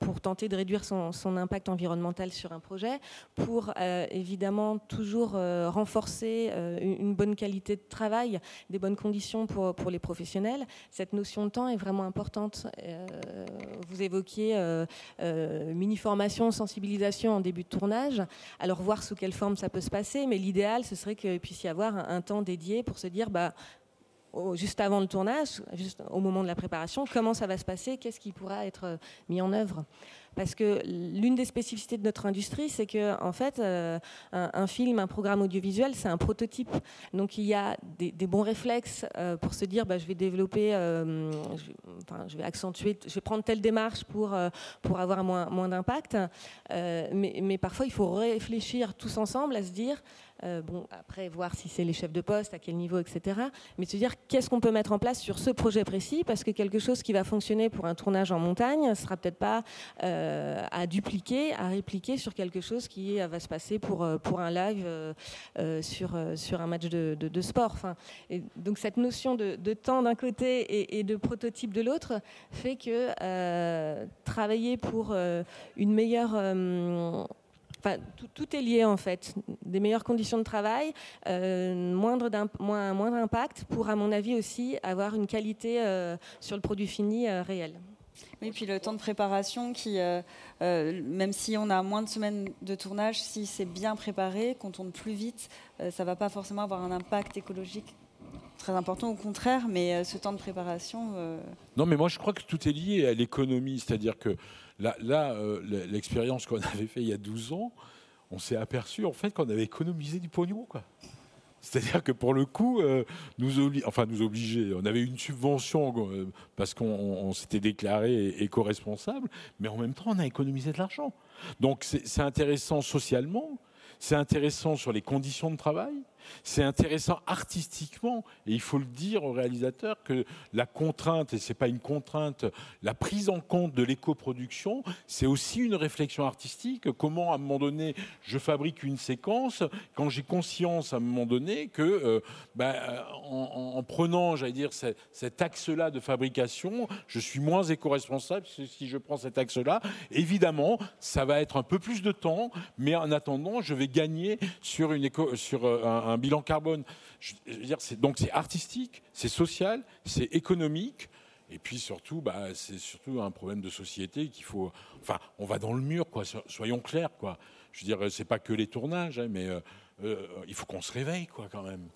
pour tenter de réduire son, impact environnemental sur un projet, pour euh, évidemment toujours euh, renforcer euh, une, bonne qualité de travail, des bonnes conditions pour, pour les professionnels. Cette notion de temps est vraiment importante. vous évoquiez mini-formation, sensibilisation en début de tournage. Alors voir sous quelle forme ça peut se passer, mais l'idéal, ce serait qu'il puisse y avoir un, un temps dédié pour se dire, bah, juste avant le tournage, juste au moment de la préparation, comment ça va se passer, qu'est-ce qui pourra être mis en œuvre. Parce que l'une des spécificités de notre industrie, c'est que en fait, un, un, film, un programme audiovisuel, c'est un prototype. Donc il y a des, bons réflexes pour se dire, bah, je vais développer, je, enfin, je, vais accentuer, je vais prendre telle démarche pour, pour avoir moins, moins d'impact. mais parfois, il faut réfléchir tous ensemble à se dire, euh, bon, après, voir si c'est les chefs de poste, à quel niveau, etc. Mais se dire qu'est-ce qu'on peut mettre en place sur ce projet précis, parce que quelque chose qui va fonctionner pour un tournage en montagne ne sera peut-être pas euh, à dupliquer, à répliquer sur quelque chose qui va se passer pour, euh, pour un live sur, sur un match de, de, sport. Enfin, et donc cette notion de, de temps d'un côté et, et, de prototype de l'autre fait que travailler pour une meilleure tout, est lié en fait. Des meilleures conditions de travail, euh, moindre, moins, moindre impact pour, à mon avis, aussi avoir une qualité euh, sur le produit fini euh, réel. Oui, puis le temps de préparation qui, même si on a moins de semaines de tournage, si c'est bien préparé, qu'on tourne plus vite, ça ne va pas forcément avoir un impact écologique très important, au contraire, mais ce temps de préparation. Non, mais moi je crois que tout est lié à l'économie, c'est-à-dire que Là, euh, l'expérience qu'on avait fait il y a 12 ans, on s'est aperçu en fait qu'on avait économisé du pognon. Quoi. C'est-à-dire que pour le coup, euh, nous, enfin, nous obliger, on avait une subvention euh, parce qu'on s'était déclaré éco-responsable, mais en même temps, on a économisé de l'argent. Donc c'est intéressant socialement, c'est intéressant sur les conditions de travail, c'est intéressant artistiquement, et il faut le dire au réalisateur que la contrainte, et c'est pas une contrainte, la prise en compte de l'éco-production, c'est aussi une réflexion artistique. Comment, à un moment donné, je fabrique une séquence quand j'ai conscience, à un moment donné, que euh, ben, en, prenant, j'allais dire, cet, axe-là de fabrication, je suis moins éco-responsable si je prends cet axe-là. Évidemment, ça va être un peu plus de temps, mais en attendant, je vais gagner sur, une sur euh, un un bilan carbone. Je, veux dire, donc c'est artistique, c'est social, c'est économique. Et puis surtout, bah, c'est surtout un problème de société qu'il faut. Enfin, on va dans le mur, quoi. Soyons clairs, quoi. Je veux dire, c'est pas que les tournages, hein, mais euh, euh, il faut qu'on se réveille, quoi, quand même.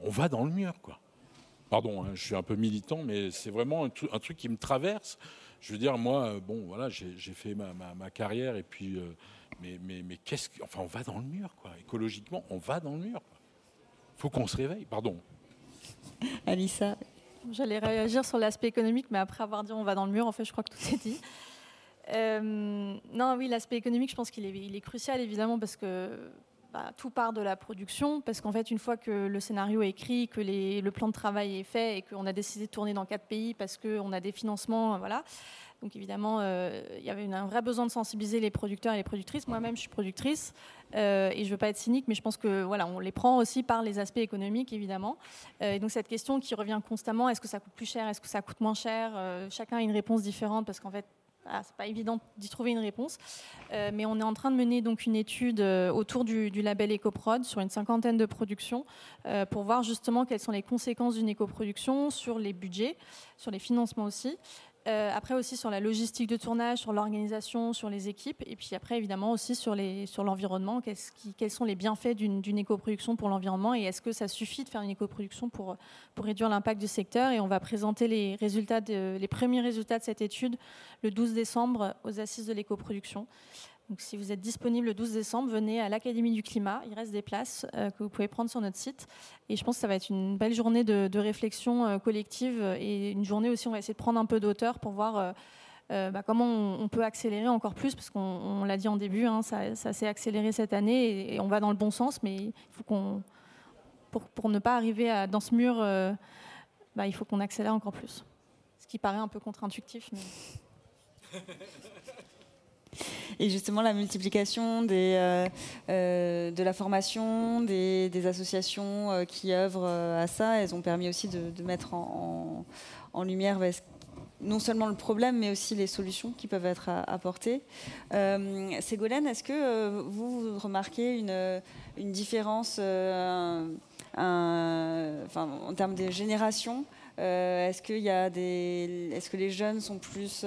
On va dans le mur, quoi. Pardon, hein, je suis un peu militant, mais c'est vraiment un, truc qui me traverse. Je veux dire, moi, euh, bon, voilà, j'ai fait ma, carrière et puis, mais, qu'est-ce que, enfin, on va dans le mur, quoi. Écologiquement, on va dans le mur. Faut qu'on se réveille, pardon. Alissa J'allais réagir sur l'aspect économique, mais après avoir dit on va dans le mur, en fait, je crois que tout est dit. Euh, non, oui, l'aspect économique, je pense qu'il est, il est, crucial, évidemment, parce que bah, tout part de la production, parce qu'en fait, une fois que le scénario est écrit, que les, le plan de travail est fait et qu'on a décidé de tourner dans quatre pays parce qu'on a des financements, voilà, donc évidemment, euh, il y avait un vrai besoin de sensibiliser les producteurs et les productrices. Moi-même, je suis productrice euh, et je ne veux pas être cynique, mais je pense que voilà, on les prend aussi par les aspects économiques, évidemment. Euh, et donc cette question qui revient constamment est-ce que ça coûte plus cher Est-ce que ça coûte moins cher Chacun a une réponse différente parce qu'en fait, ah, c'est pas évident d'y trouver une réponse, mais on est en train de mener donc une étude autour du, du, label EcoProd sur une cinquantaine de productions pour voir justement quelles sont les conséquences d'une écoproduction sur les budgets, sur les financements aussi, euh, après aussi sur la logistique de tournage, sur l'organisation, sur les équipes, et puis après évidemment aussi sur l'environnement. Quels sont les bienfaits d'une éco-production pour l'environnement et est-ce que ça suffit de faire une éco-production pour, réduire l'impact du secteur? Et on va présenter les, les premiers résultats de cette étude le 12 décembre aux assises de l'éco-production. Donc, si vous êtes disponible le 12 décembre, venez à l'Académie du climat. Il reste des places euh, que vous pouvez prendre sur notre site. Et je pense que ça va être une belle journée de, réflexion euh, collective et une journée aussi, on va essayer de prendre un peu d'auteur pour voir euh, bah, comment on, peut accélérer encore plus, parce qu'on l'a dit en début, hein, ça, s'est accéléré cette année et, on va dans le bon sens, mais pour, ne pas arriver dans ce mur, bah, il faut qu'on accélère encore plus. Ce qui paraît un peu contre-intuitif. Mais... Et justement, la multiplication euh, euh, de la formation, des, associations euh, qui œuvrent à ça, elles ont permis aussi de, mettre en, lumière bah, non seulement le problème, mais aussi les solutions qui peuvent être apportées. Ségolène, est-ce que vous, remarquez une, différence en termes de génération? Est-ce que les jeunes sont plus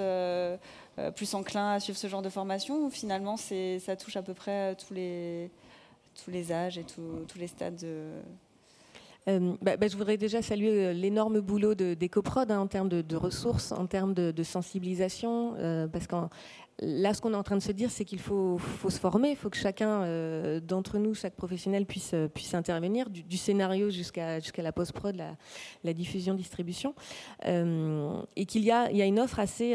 plus enclin à suivre ce genre de formation ou finalement ça touche à peu près tous les, tous les âges et tous les stades euh, bah, bah, je voudrais déjà saluer euh, l'énorme boulot d'EcoProd hein, en termes de, ressources, en termes de, sensibilisation, parce qu'en là, ce qu'on est en train de se dire, c'est qu'il faut, se former, il faut que chacun euh, d'entre nous, chaque professionnel, puisse, euh, puisse intervenir, du, scénario jusqu'à la post-prod, la, diffusion-distribution, euh, et qu'il y a, y a une offre assez,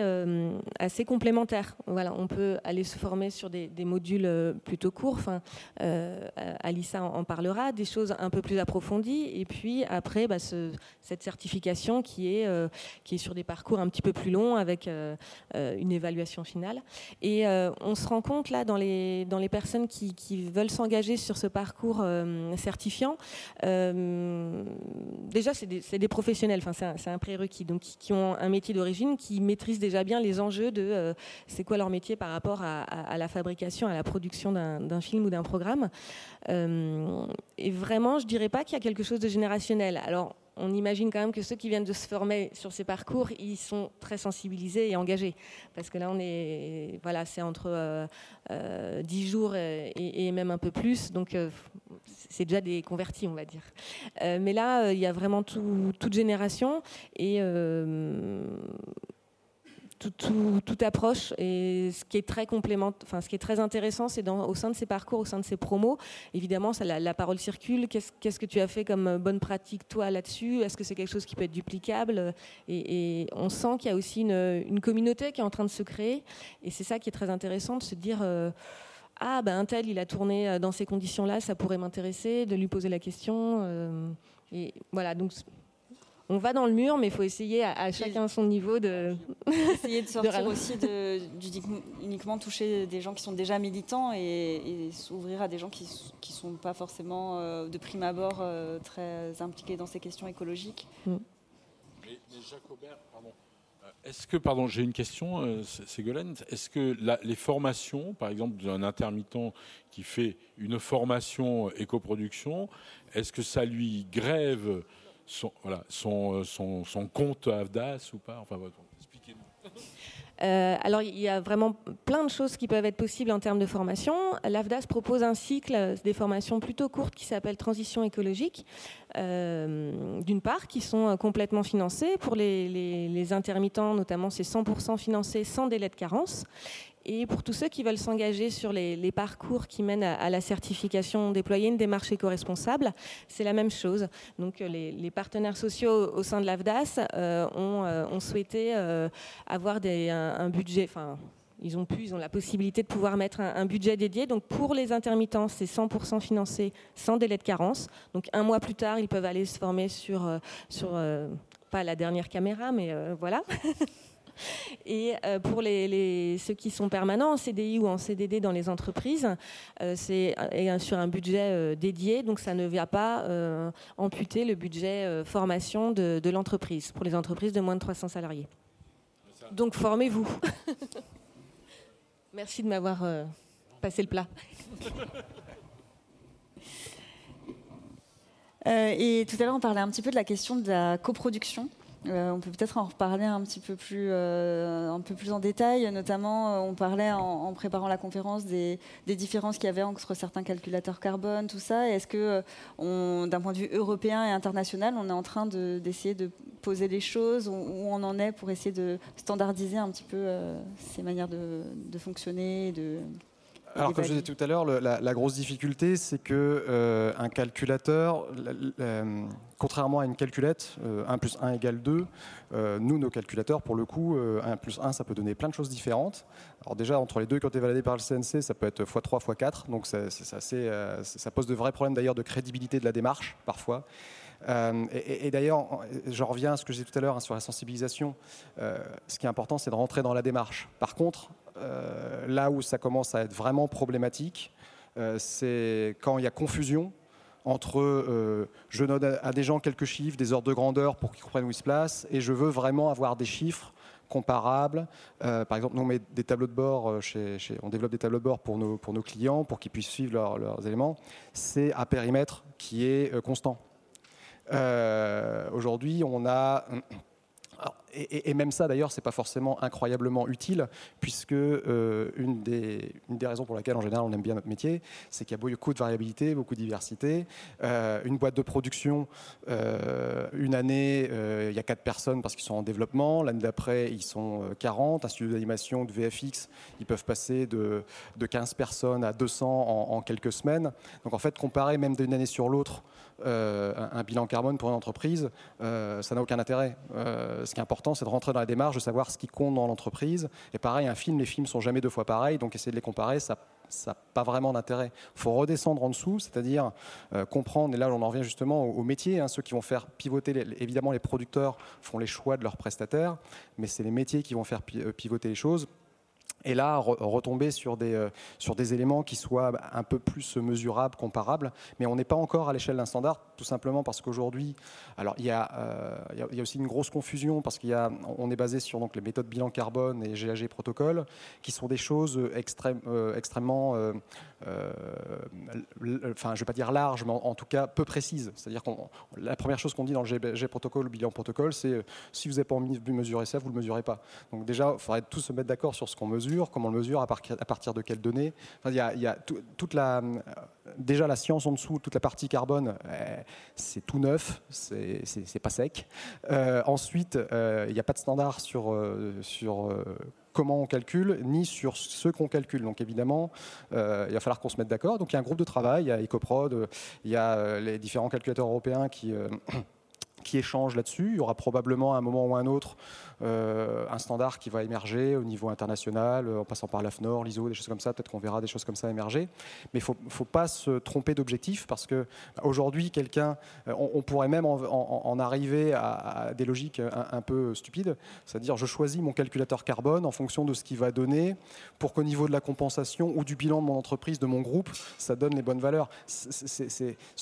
assez complémentaire. Voilà, on peut aller se former sur des, modules plutôt courts, enfin, Alissa en, parlera, des choses un peu plus approfondies, et puis après, bah, cette certification qui est, qui est sur des parcours un petit peu plus longs avec une évaluation finale. Et euh, on se rend compte là dans les, dans les personnes qui, veulent s'engager sur ce parcours euh, certifiant, euh, déjà c'est des, professionnels, enfin, c'est un, prérequis, donc qui, ont un métier d'origine, qui maîtrisent déjà bien les enjeux de c'est quoi leur métier par rapport à, la fabrication, à la production d'un film ou d'un programme. et vraiment, je dirais pas qu'il y a quelque chose de générationnel. Alors, on imagine quand même que ceux qui viennent de se former sur ces parcours, ils sont très sensibilisés et engagés. Parce que là, on est, voilà, c'est entre euh, euh, dix 10 jours et, même un peu plus. Donc, euh, c'est déjà des convertis, on va dire. mais là, il y a vraiment toute génération. Et tout, approche. Et ce qui est très complément, enfin, ce qui est très intéressant, c'est au sein de ces parcours, au sein de ces promos, évidemment, la, parole circule. Qu'est-ce que tu as fait comme bonne pratique, toi, là-dessus? Est-ce que c'est quelque chose qui peut être duplicable? Et, on sent qu'il y a aussi une, communauté qui est en train de se créer. Et c'est ça qui est très intéressant, de se dire... Euh, ah, ben un tel, il a tourné euh, dans ces conditions-là, ça pourrait m'intéresser, de lui poser la question. Euh, et voilà, donc on va dans le mur, mais il faut essayer à, chacun son niveau de. Essayer de sortir aussi de, uniquement toucher des gens qui sont déjà militants et, s'ouvrir à des gens qui ne sont pas forcément euh, de prime abord euh, très impliqués dans ces questions écologiques. Mm. Mais, pardon. Euh, est-ce que, pardon, j'ai une question, Ségolène. Est-ce que les formations, par exemple, d'un intermittent qui fait une formation éco-production, est-ce que ça lui grève euh, son, compte AFDAS ou pas expliquez-nous. Euh, alors, il y a vraiment plein de choses qui peuvent être possibles en termes de formation. L'AFDAS propose un cycle des formations plutôt courtes qui s'appelle Transition écologique, euh, d'une part, qui sont complètement financées. Pour les intermittents, notamment, c'est 100% financé sans délai de carence. Et pour tous ceux qui veulent s'engager sur les, parcours qui mènent à, la certification, déployer une démarche éco-responsable, c'est la même chose. Donc euh, les, partenaires sociaux au sein de l'AFDAS euh, euh, ont, souhaité avoir un, budget, enfin ils ont pu, ils ont la possibilité de pouvoir mettre un, budget dédié. Donc pour les intermittents, c'est 100% financé sans délai de carence. Donc un mois plus tard, ils peuvent aller se former sur, sur pas la dernière caméra, mais voilà. Et euh, pour ceux qui sont permanents en CDI ou en CDD dans les entreprises, euh, c'est sur un budget euh, dédié, donc ça ne vient pas amputer le budget formation de l'entreprise, pour les entreprises de moins de 300 salariés. Donc formez-vous. Merci de m'avoir passé le plat. et tout à l'heure, on parlait un petit peu de la question de la coproduction. Euh, on peut peut-être en reparler un petit peu plus, euh, un peu plus en détail. Notamment, euh, on parlait en, préparant la conférence des, différences qu'il y avait entre certains calculateurs carbone, tout ça. Est-ce que, d'un point de vue européen et international, on est en train d'essayer de, poser les choses où, on en est pour essayer de standardiser un petit peu ces manières de, de fonctionner, de alors, comme je disais tout à l'heure, la, grosse difficulté, c'est que euh, un calculateur, contrairement à une calculette, 1 euh, plus 1 égale 2, euh, nous, nos calculateurs, pour le coup, 1 plus 1, ça peut donner plein de choses différentes. Alors déjà, entre les deux qui ont été validés par le CNC, ça peut être x3, x4, donc ça pose de vrais problèmes d'ailleurs de crédibilité de la démarche, parfois. et, d'ailleurs, je reviens à ce que j'ai dit tout à l'heure hein, sur la sensibilisation. ce qui est important, c'est de rentrer dans la démarche. Par contre, euh, là où ça commence à être vraiment problématique, euh, c'est quand il y a confusion entre euh, je donne à des gens quelques chiffres, des ordres de grandeur pour qu'ils comprennent où ils se placent, et je veux vraiment avoir des chiffres comparables. par exemple, on met des tableaux de bord, chez, on développe des tableaux de bord pour nos, pour nos clients, pour qu'ils puissent suivre leurs éléments. C'est un périmètre qui est constant. Aujourd'hui, on a et, même ça, d'ailleurs, c'est pas forcément incroyablement utile, puisque euh, une, des, raisons pour laquelle, en général, on aime bien notre métier, c'est qu'il y a beaucoup de variabilité, beaucoup de diversité. Euh, une boîte de production, euh, une année, il y a 4 personnes parce qu'ils sont en développement. L'année d'après, ils sont 40. Un studio d'animation de VFX, ils peuvent passer de, de 15 personnes à 200 en, en, quelques semaines. Donc, en fait, comparer même d'une année sur l'autre, euh, un, bilan carbone pour une entreprise, ça n'a aucun intérêt. Ce qui est important, c'est de rentrer dans la démarche, de savoir ce qui compte dans l'entreprise. Et pareil, un film, les films sont jamais deux fois pareils, donc essayer de les comparer, ça n'a pas vraiment d'intérêt. Il faut redescendre en dessous, c'est-à-dire comprendre, et là on en revient justement au, métier, hein, ceux qui vont faire pivoter, évidemment les producteurs font les choix de leurs prestataires, mais c'est les métiers qui vont faire pivoter les choses et là retomber sur des, euh, sur des éléments qui soient un peu plus mesurables, comparables. Mais on n'est pas encore à l'échelle d'un standard, tout simplement parce qu'aujourd'hui, alors il y, a, euh, y, a, aussi une grosse confusion parce qu'on est basé sur donc, les méthodes bilan carbone et GAG protocole, qui sont des choses euh, extrêmement, enfin je vais pas dire larges, mais en, tout cas peu précises. C'est-à-dire que la première chose qu'on dit dans le GAG protocole, le bilan protocole, c'est si vous n'avez pas envie de mesurer ça, vous ne le mesurez pas. Donc déjà, il faudrait tous se mettre d'accord sur ce qu'on mesure comment on le mesure, à partir, de quelles données. il y a, toute la, euh, déjà la science en dessous, toute la partie carbone, euh, c'est tout neuf, c'est pas sec. Euh, ensuite, il n'y a pas de standard sur, sur comment on calcule, ni sur ce qu'on calcule. Donc évidemment, il va falloir qu'on se mette d'accord. Donc il y a un groupe de travail, il y a EcoProd, il y a les différents calculateurs européens qui qui échangent là-dessus. Il y aura probablement à un moment ou un autre euh, un standard qui va émerger au niveau international, euh, en passant par l'AFNOR, l'ISO, des choses comme ça. Peut-être qu'on verra des choses comme ça émerger. Mais il ne faut, pas se tromper d'objectif parce que bah, aujourd'hui, quelqu'un, euh, on, pourrait même en, arriver à, des logiques un, peu stupides. C'est-à-dire, je choisis mon calculateur carbone en fonction de ce qu'il va donner pour qu'au niveau de la compensation ou du bilan de mon entreprise, de mon groupe, ça donne les bonnes valeurs. ce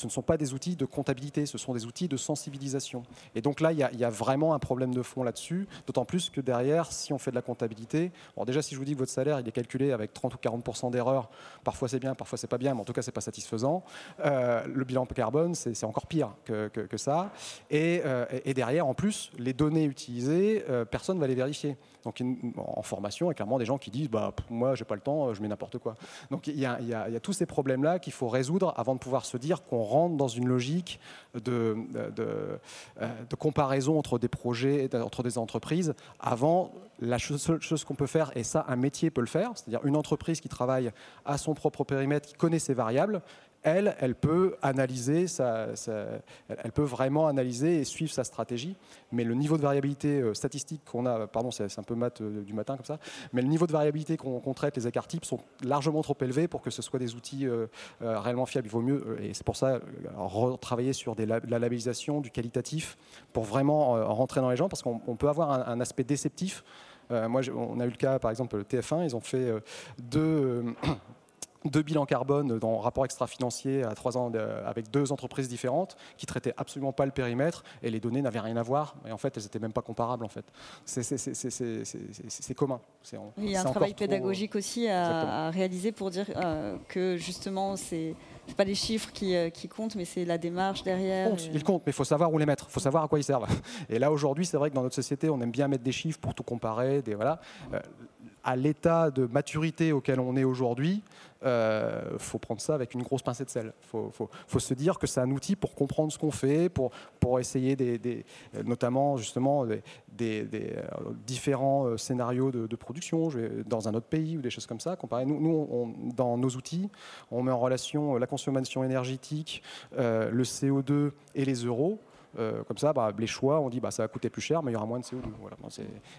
ne sont pas des outils de comptabilité, ce sont des outils de sensibilisation. Et donc là, il y a vraiment un problème de fond là-dessus. D'autant plus que derrière, si on fait de la comptabilité, bon déjà si je vous dis que votre salaire il est calculé avec 30 ou 40% d'erreurs, parfois c'est bien, parfois c'est pas bien, mais en tout cas c'est pas satisfaisant. Euh, le bilan carbone c'est encore pire que, ça. Euh, et, derrière, en plus, les données utilisées, euh, personne ne va les vérifier. Donc en formation, il y a clairement des gens qui disent bah, Moi, j'ai pas le temps, je mets n'importe quoi. Donc il y, a, tous ces problèmes-là qu'il faut résoudre avant de pouvoir se dire qu'on rentre dans une logique de, de comparaison entre des projets, entre des entreprises avant, la seule chose qu'on peut faire, et ça, un métier peut le faire, c'est-à-dire une entreprise qui travaille à son propre périmètre, qui connaît ses variables, elle, elle peut analyser, elle peut vraiment analyser et suivre sa stratégie. Mais le niveau de variabilité euh, statistique qu'on a, pardon, c'est un peu mat euh, du matin comme ça, mais le niveau de variabilité qu'on traite, les écarts types, sont largement trop élevés pour que ce soit des outils euh, réellement fiables. Il vaut mieux, et c'est pour ça, retravailler sur la labellisation, du qualitatif, pour vraiment rentrer dans les gens, parce qu'on peut avoir un, un aspect déceptif. moi, on a eu le cas, par exemple, le TF1, ils ont fait deux deux bilans carbone dans rapport extra-financier à trois ans avec deux entreprises différentes qui traitaient absolument pas le périmètre et les données n'avaient rien à voir et en fait elles n'étaient même pas comparables en fait. C'est commun. Il y a un travail pédagogique aussi à, réaliser pour dire euh, que justement c'est pas les chiffres qui, euh, qui comptent, mais c'est la démarche derrière. Ils comptent, mais il faut savoir où les mettre, il faut savoir à quoi ils servent. Et là aujourd'hui, c'est vrai que dans notre société, on aime bien mettre des chiffres pour tout comparer. Des, voilà. Euh, à l'état de maturité auquel on est aujourd'hui, euh, faut prendre ça avec une grosse pincée de sel. Il faut, se dire que c'est un outil pour comprendre ce qu'on fait, pour, essayer notamment justement des, euh, différents euh, scénarios de, production dans un autre pays ou des choses comme ça. Comparé, nous, dans nos outils, on met en relation la consommation énergétique, le CO2 et les euros. comme ça, bah, les choix, on dit bah, ça va coûter plus cher, mais il y aura moins de CO2. Voilà.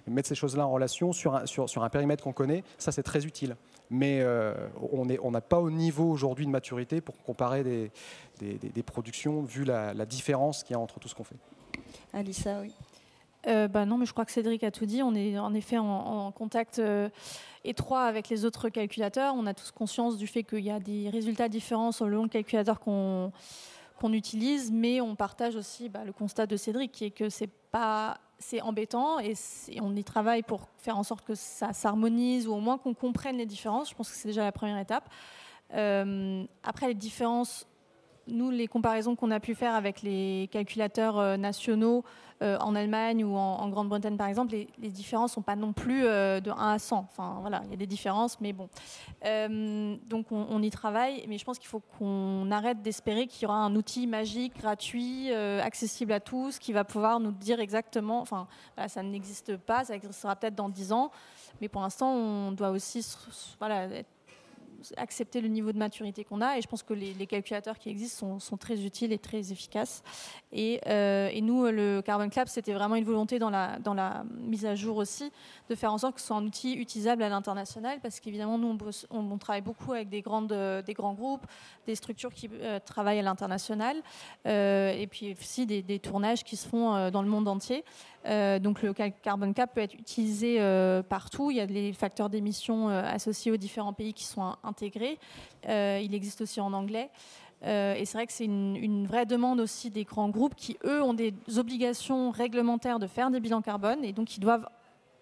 mettre ces choses-là en relation sur un périmètre qu'on connaît, ça c'est très utile mais euh, on n'a pas au niveau aujourd'hui de maturité pour comparer des, des, productions vu la, différence qu'il y a entre tout ce qu'on fait. Alissa, oui. Euh, bah non, mais je crois que Cédric a tout dit. On est en effet en, contact euh, étroit avec les autres calculateurs. On a tous conscience du fait qu'il y a des résultats différents sur le long calculateur qu'on qu'on utilise, mais on partage aussi bah, le constat de Cédric, qui est que c'est pas c'est embêtant et, on y travaille pour faire en sorte que ça s'harmonise ou au moins qu'on comprenne les différences. Je pense que c'est déjà la première étape. Euh, après, les différences nous, les comparaisons qu'on a pu faire avec les calculateurs nationaux en Allemagne ou en, Grande-Bretagne, par exemple, les, différences sont pas non plus de 1 à 100. Enfin, voilà, il y a des différences, mais bon. donc, on, y travaille, mais je pense qu'il faut qu'on arrête d'espérer qu'il y aura un outil magique, gratuit, accessible à tous, qui va pouvoir nous dire exactement. Enfin, ça n'existe pas, ça existera peut-être dans 10 ans, mais pour l'instant, on doit aussi voilà, accepter le niveau de maturité qu'on a. Et je pense que les, calculateurs qui existent sont, très utiles et très efficaces. Euh, et, nous, le Carbon Club, c'était vraiment une volonté dans la, dans la mise à jour aussi de faire en sorte que ce soit un outil utilisable à l'international, parce qu'évidemment, nous, on, travaille beaucoup avec des, grandes, des grands groupes, des structures qui euh, travaillent à l'international, euh, et puis aussi des, tournages qui se font dans le monde entier. Euh, donc le carbon cap peut être utilisé euh, partout. Il y a des facteurs d'émission euh, associés aux différents pays qui sont intégrés. il existe aussi en anglais. et c'est vrai que c'est une, une, vraie demande aussi des grands groupes qui, eux, ont des obligations réglementaires de faire des bilans carbone et donc ils doivent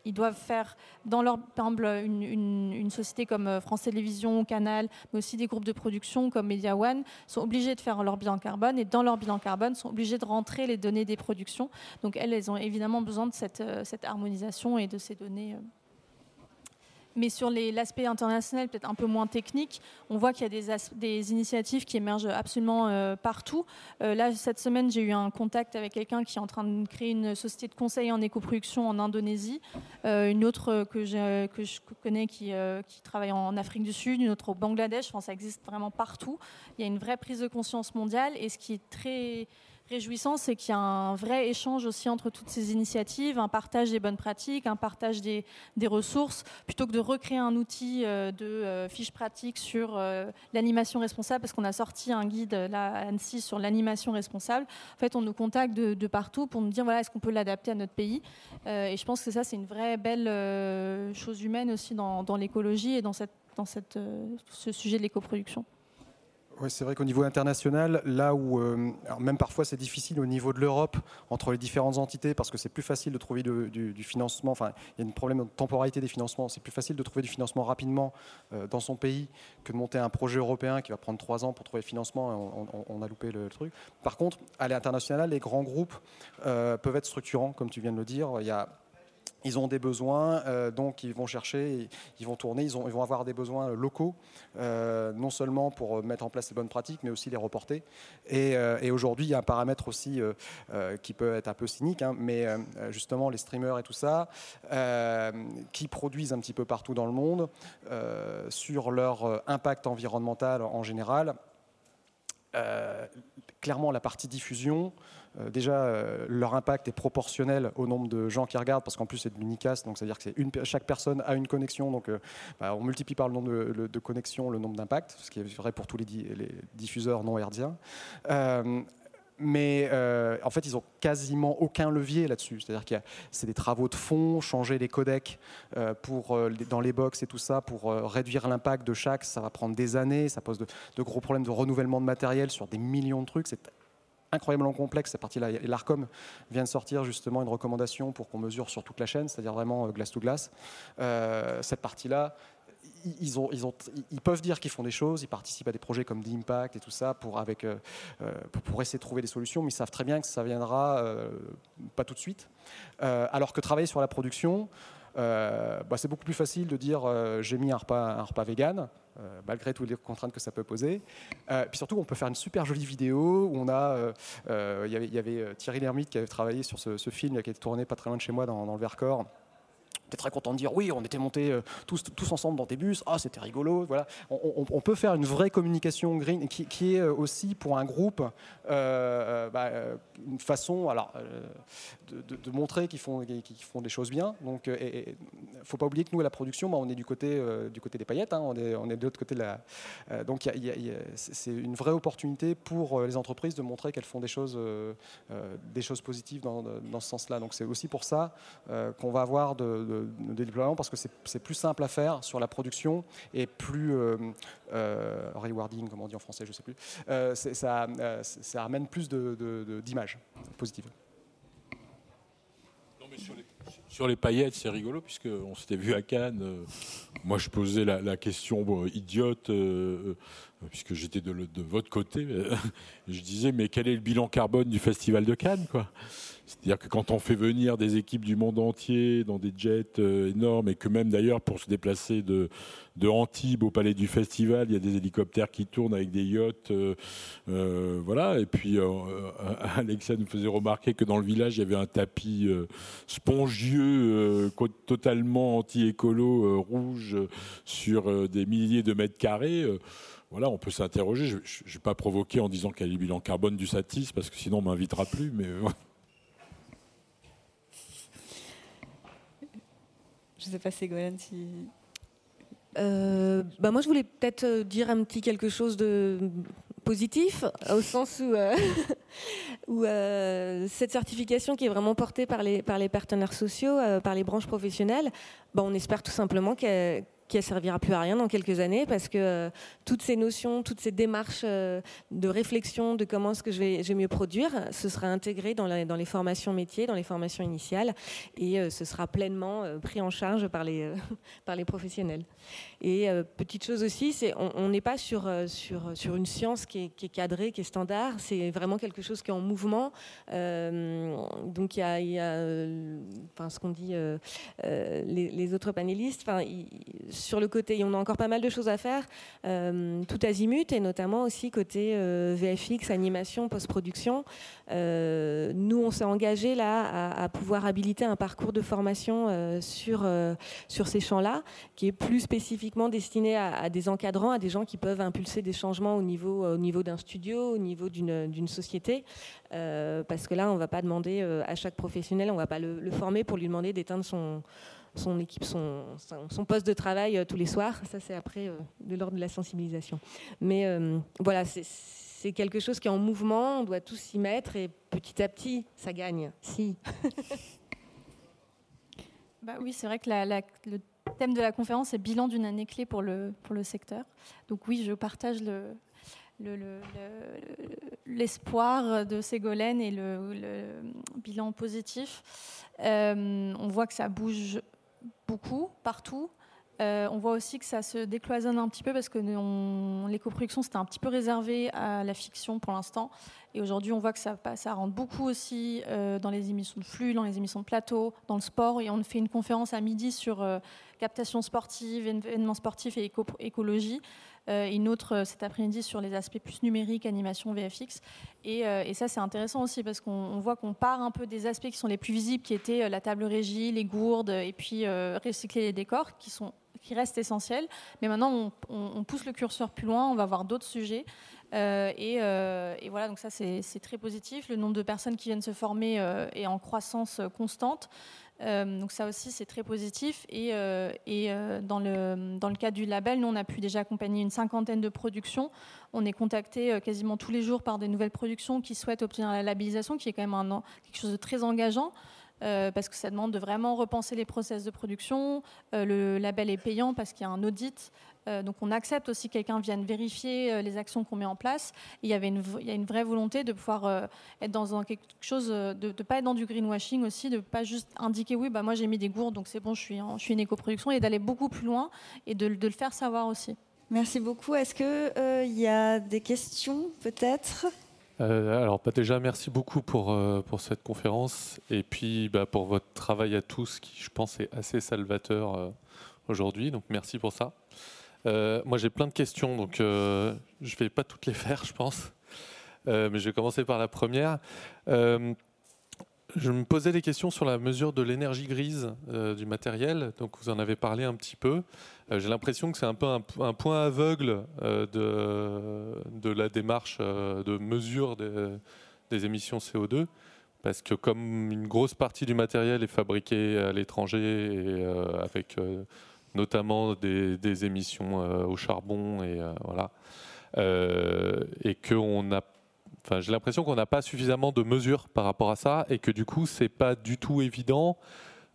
ils doivent faire dans leur, par exemple, une, société comme euh, France Télévisions, Canal, mais aussi des groupes de production comme Media One sont obligés de faire leur bilan carbone et dans leur bilan carbone sont obligés de rentrer les données des productions. Donc elles, elles ont évidemment besoin de cette, euh, cette harmonisation et de ces données. Mais sur l'aspect international, peut-être un peu moins technique, on voit qu'il y a des, initiatives qui émergent absolument euh, partout. Euh, là, cette semaine, j'ai eu un contact avec quelqu'un qui est en train de créer une société de conseil en éco-production en Indonésie, euh, une autre que, que je connais qui, qui, travaille en Afrique du Sud, une autre au Bangladesh. Enfin, ça existe vraiment partout. Il y a une vraie prise de conscience mondiale et ce qui est très réjouissant, c'est qu'il y a un vrai échange aussi entre toutes ces initiatives, un partage des bonnes pratiques, un partage des, ressources, plutôt que de recréer un outil euh, de euh, fiches pratiques sur euh, l'animation responsable, parce qu'on a sorti un guide là, à Annecy sur l'animation responsable. En fait, on nous contacte de, partout pour nous dire voilà, est-ce qu'on peut l'adapter à notre pays? Et je pense que ça, c'est une vraie belle chose humaine aussi dans, l'écologie et dans, ce sujet de l'écoproduction. Oui, c'est vrai qu'au niveau international, là où, euh, même parfois c'est difficile au niveau de l'Europe, entre les différentes entités, parce que c'est plus facile de trouver du, financement, enfin, il y a un problème de temporalité des financements, c'est plus facile de trouver du financement rapidement euh, dans son pays que de monter un projet européen qui va prendre trois ans pour trouver le financement, on, a loupé le, truc. Par contre, à l'international, les grands groupes euh, peuvent être structurants, comme tu viens de le dire. Il y a ils ont des besoins, euh, donc ils vont chercher, ils vont tourner, ils, vont avoir des besoins locaux, euh, non seulement pour mettre en place les bonnes pratiques, mais aussi les reporter. Et, euh, aujourd'hui, il y a un paramètre aussi qui peut être un peu cynique, hein, mais justement les streamers et tout ça, qui produisent un petit peu partout dans le monde sur leur impact environnemental en général. clairement, la partie diffusion, déjà, euh, leur impact est proportionnel au nombre de gens qui regardent, parce qu'en plus c'est de l'unicast, donc c'est-à-dire que une, chaque personne a une connexion, donc euh, bah, on multiplie par le nombre de, connexions le nombre d'impacts, ce qui est vrai pour tous les, diffuseurs non herdiens mais en fait, ils ont quasiment aucun levier là-dessus. C'est-à-dire que c'est des travaux de fond, changer les codecs pour, dans les box et tout ça pour réduire l'impact de chaque. Ça va prendre des années, ça pose de, gros problèmes de renouvellement de matériel sur des millions de trucs. C'est incroyablement complexe cette partie-là. Et l'ARCOM vient de sortir justement une recommandation pour qu'on mesure sur toute la chaîne, c'est-à-dire vraiment euh, glace to glace. Euh, cette partie-là, ils, peuvent dire qu'ils font des choses, ils participent à des projets comme d'Impact et tout ça euh, pour, essayer de trouver des solutions, mais ils savent très bien que ça viendra pas tout de suite. alors que travailler sur la production, bah, c'est beaucoup plus facile de dire j'ai mis un repas, un repas vegan. Euh, malgré toutes les contraintes que ça peut poser. Euh, puis surtout, on peut faire une super jolie vidéo où on a, euh, il y avait Thierry Lhermitte qui avait travaillé sur ce, film qui a été tourné pas très loin de chez moi dans, dans le Vercors était très content de dire oui, on était montés euh, tous, tous ensemble dans des bus, ah c'était rigolo. Voilà. On, peut faire une vraie communication green qui, est euh, aussi pour un groupe euh, bah, une façon alors, de, montrer qu'ils font, font des choses bien. Donc ne faut pas oublier que nous à la production, bah, on est du côté, du côté des paillettes, hein. on, est, on est de l'autre côté de la. donc c'est une vraie opportunité pour les entreprises de montrer qu'elles font des choses, des choses positives dans, dans ce sens-là. Donc c'est aussi pour ça qu'on va avoir de, déploiement parce que c'est plus simple à faire sur la production et plus euh, euh, rewarding, comme on dit en français, je ne sais plus. Euh, ça, ça, amène plus d'images positives. sur, les, paillettes, c'est rigolo puisqu'on s'était vu à Cannes. moi, je posais la, question idiote puisque j'étais de, de, votre côté, je disais mais quel est le bilan carbone du festival de Cannes quoi? C'est-à-dire que quand on fait venir des équipes du monde entier dans des jets euh, énormes, et que même d'ailleurs pour se déplacer de, Antibes au palais du festival, il y a des hélicoptères qui tournent avec des yachts, euh, euh, voilà. Et puis Alexa nous faisait remarquer que dans le village il y avait un tapis spongieux, totalement anti-écolo, rouge, sur des milliers de mètres carrés voilà, on peut s'interroger. Je ne vais pas provoquer en disant quel est le bilan carbone du Satis, parce que sinon on m'invitera plus. Mais Je ne sais pas, Ségolène, si. Euh, bah moi, je voulais peut-être euh, dire un petit quelque chose de positif, au sens où, euh, où cette certification qui est vraiment portée par les, par les partenaires sociaux, par les branches professionnelles, bah on espère tout simplement qu'elle qui ne servira plus à rien dans quelques années parce que euh, toutes ces notions, toutes ces démarches euh, de réflexion de comment est-ce que je vais, mieux produire, ce sera intégré dans, les formations métiers, dans les formations initiales et euh, ce sera pleinement pris en charge par les, par les professionnels. Et petite chose aussi, c'est on n'est pas sur, sur, sur une science qui est, cadrée, qui est standard, c'est vraiment quelque chose qui est en mouvement. donc il y a, enfin, ce qu'on dit les, autres panélistes, sur le côté, on a encore pas mal de choses à faire, euh, tout azimut, et notamment aussi côté euh, VFX, animation, post-production. Euh, nous, on s'est engagé là à, pouvoir habiliter un parcours de formation sur, ces champs-là, qui est plus spécifiquement destiné à, des encadrants, à des gens qui peuvent impulser des changements au niveau, au niveau d'un studio, au niveau d'une société. parce que là, on ne va pas demander à chaque professionnel, on ne va pas le former pour lui demander d'éteindre son son équipe, son, son, poste de travail euh, tous les soirs. Ça, c'est après euh, de l'ordre de la sensibilisation. Mais euh, voilà, c'est quelque chose qui est en mouvement. On doit tous s'y mettre et petit à petit, ça gagne. Si. bah oui, c'est vrai que le thème de la conférence est bilan d'une année clé pour le, pour le secteur. Donc oui, je partage le, l'espoir de Ségolène et le, bilan positif. on voit que ça bouge beaucoup, partout. Euh, on voit aussi que ça se décloisonne un petit peu parce que les coproductions, c'était un petit peu réservé à la fiction pour l'instant. Et aujourd'hui, on voit que ça, ça rentre beaucoup aussi euh, dans les émissions de flux, dans les émissions de plateau, dans le sport. Et on fait une conférence à midi sur euh, captation sportive, événements sportifs et écologie. une autre cet après-midi sur les aspects plus numériques, animation, VFX. Et, et ça, c'est intéressant aussi parce qu'on voit qu'on part un peu des aspects qui sont les plus visibles, qui étaient la table régie, les gourdes, et puis recycler les décors, qui sont qui reste essentiel. Mais maintenant, on, pousse le curseur plus loin, on va voir d'autres sujets. Euh, euh, et, voilà, donc ça c'est très positif. Le nombre de personnes qui viennent se former euh, est en croissance constante. donc ça aussi c'est très positif. Et, dans, le, dans cadre du label, nous on a pu déjà accompagner une cinquantaine de productions. On est contacté quasiment tous les jours par des nouvelles productions qui souhaitent obtenir la labellisation, qui est quand même quelque chose de très engageant. Parce que ça demande de vraiment repenser les process de production. Le label est payant parce qu'il y a un audit. Euh, donc on accepte aussi que quelqu'un vienne vérifier les actions qu'on met en place. il, y avait une, il y a une vraie volonté de pouvoir être dans quelque chose, de ne pas être dans du greenwashing aussi, de ne pas juste indiquer oui, bah moi j'ai mis des gourdes, donc c'est bon, je suis, je suis une éco-production, et d'aller beaucoup plus loin et de, de, le faire savoir aussi. Merci beaucoup. Est-ce qu'il y a des questions peut-être? Euh, alors bah, déjà merci beaucoup pour, euh, pour cette conférence et puis bah, pour votre travail à tous qui je pense est assez salvateur euh, aujourd'hui, donc merci pour ça. Moi j'ai plein de questions donc je ne vais pas toutes les faire je pense, mais je vais commencer par la première. Je me posais des questions sur la mesure de l'énergie grise euh, du matériel. Donc vous en avez parlé un petit peu. Euh, j'ai l'impression que c'est un peu un, point aveugle euh, de, de, la démarche de mesure des, émissions CO2. Parce que comme une grosse partie du matériel est fabriqué à l'étranger et avec notamment des, émissions au charbon et voilà, et qu'on n'a j'ai l'impression qu'on n'a pas suffisamment de mesures par rapport à ça et que du coup, c'est pas du tout évident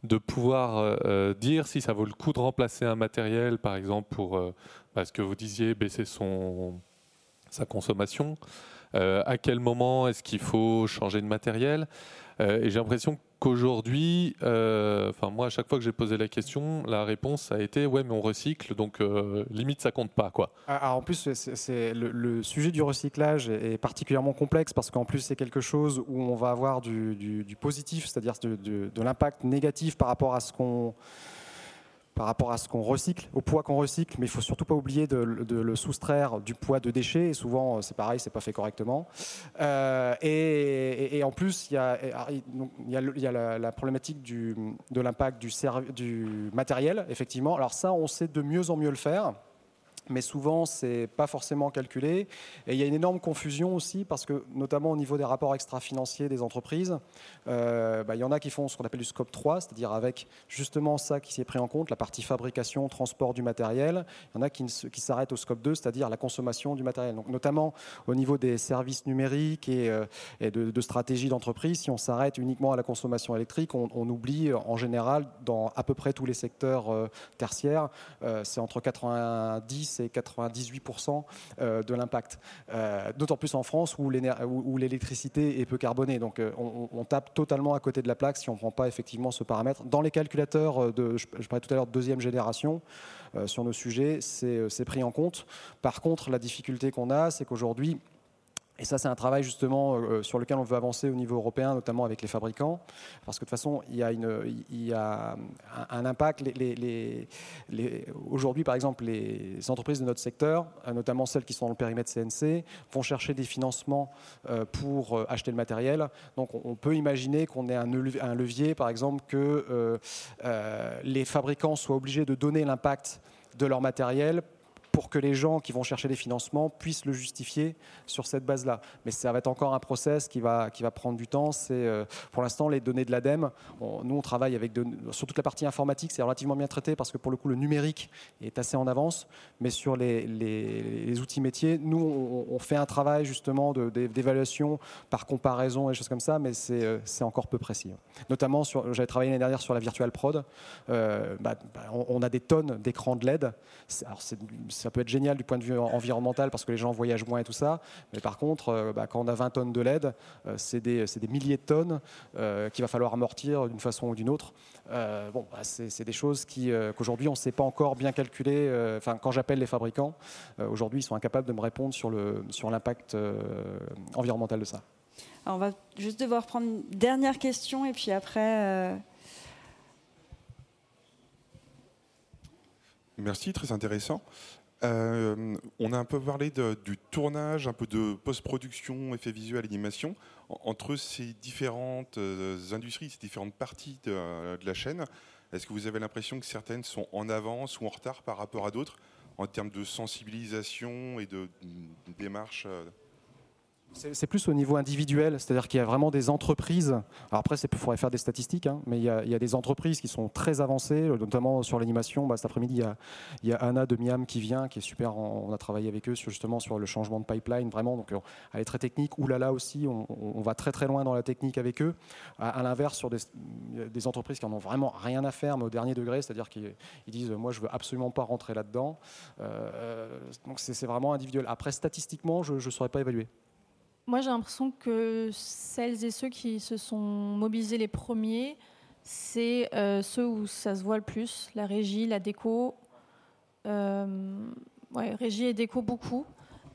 de pouvoir euh, euh, dire si ça vaut le coup de remplacer un matériel, par exemple, pour, euh, parce que vous disiez, baisser son, sa consommation. à quel moment est-ce qu'il faut changer de matériel? Et j'ai l'impression qu'aujourd'hui, enfin moi à chaque fois que j'ai posé la question, la réponse a été ouais mais on recycle donc limite ça compte pas quoi. Ah, en plus c'est le, sujet du recyclage est particulièrement complexe parce qu'en plus c'est quelque chose où on va avoir du, positif, c'est-à-dire de l'impact négatif par rapport à ce qu'on par rapport à ce qu'on recycle, au poids qu'on recycle, mais il faut surtout pas oublier de, le soustraire du poids de déchets. Et souvent, c'est pareil, c'est pas fait correctement. Euh, et, en plus, il y a, la, problématique de l'impact du, du matériel, effectivement. Alors ça, on sait de mieux en mieux le faire mais souvent c'est pas forcément calculé. Et il y a une énorme confusion aussi parce que notamment au niveau des rapports extra-financiers des entreprises, euh, bah, il y en a qui font ce qu'on appelle du scope 3, c'est-à-dire avec justement ça qui s'est pris en compte, la partie fabrication, transport du matériel. Il y en a qui, s'arrêtent au scope 2, c'est-à-dire la consommation du matériel. Donc notamment au niveau des services numériques et, euh, de, stratégie d'entreprise, si on s'arrête uniquement à la consommation électrique, on, oublie en général dans à peu près tous les secteurs euh, tertiaires, c'est entre 90 c'est 98% euh, de l'impact. Euh, d'autant plus en France où l'électricité est peu carbonée. Donc euh, on, tape totalement à côté de la plaque si on ne prend pas effectivement ce paramètre. Dans les calculateurs de, je, parlais tout à l'heure de deuxième génération, sur nos sujets, c'est pris en compte. Par contre, la difficulté qu'on a, c'est qu'aujourd'hui, et ça, c'est un travail justement euh, sur lequel on veut avancer au niveau européen, notamment avec les fabricants, parce que de toute façon, il y a, a un, impact. Aujourd'hui, par exemple, les entreprises de notre secteur, euh, notamment celles qui sont dans le périmètre CNC, vont chercher des financements euh, pour acheter le matériel. Donc, on peut imaginer qu'on ait un levier, par exemple, que les fabricants soient obligés de donner l'impact de leur matériel pour que les gens qui vont chercher des financements puissent le justifier sur cette base-là. Mais ça va être encore un process qui va, qui va prendre du temps. C'est euh, pour l'instant les données de l'ADEME. nous, on travaille avec sur toute la partie informatique, c'est relativement bien traité parce que pour le coup, le numérique est assez en avance. Mais sur les, les, outils métiers, nous, on, fait un travail justement d'évaluation par comparaison et choses comme ça, mais euh, c'est encore peu précis. Notamment, j'avais travaillé l'année dernière sur la Virtual Prod. Euh, bah, bah, on, a des tonnes d'écrans de LED. Ça peut être génial du point de vue environnemental parce que les gens voyagent moins et tout ça. Mais par contre, euh, bah, quand on a 20 tonnes de LED, euh, c'est des, milliers de tonnes euh, qu'il va falloir amortir d'une façon ou d'une autre. bon, bah, c'est des choses qu'aujourd'hui on ne sait pas encore bien calculer. Enfin, quand j'appelle les fabricants, aujourd'hui ils sont incapables de me répondre sur l'impact sur environnemental de ça. on va juste devoir prendre une dernière question et puis après. Merci, très intéressant. Euh, on a un peu parlé du tournage, un peu de post-production, effets visuels, animation. entre ces différentes euh, industries, ces différentes parties de, la chaîne, est-ce que vous avez l'impression que certaines sont en avance ou en retard par rapport à d'autres en termes de sensibilisation et de, démarche euh, c'est plus au niveau individuel, c'est-à-dire qu'il y a vraiment des entreprises. Alors après, il faudrait faire des statistiques, hein, mais il y, a, des entreprises qui sont très avancées, notamment sur l'animation. Bah, cet après-midi, il, y a Anna de Miam qui vient, qui est super. On a travaillé avec eux sur, justement sur le changement de pipeline, vraiment. Donc, elle est très technique. Ou là, là aussi, on, va très très loin dans la technique avec eux. À, l'inverse, sur des, entreprises qui en ont vraiment rien à faire, mais au dernier degré, c'est-à-dire qu'ils disent, moi, je veux absolument pas rentrer là-dedans. Euh, donc, c'est vraiment individuel. Après, statistiquement, je ne saurais pas évaluer. Moi, j'ai l'impression que celles et ceux qui se sont mobilisés les premiers, c'est euh, ceux où ça se voit le plus, la régie, la déco. Euh, régie et déco beaucoup,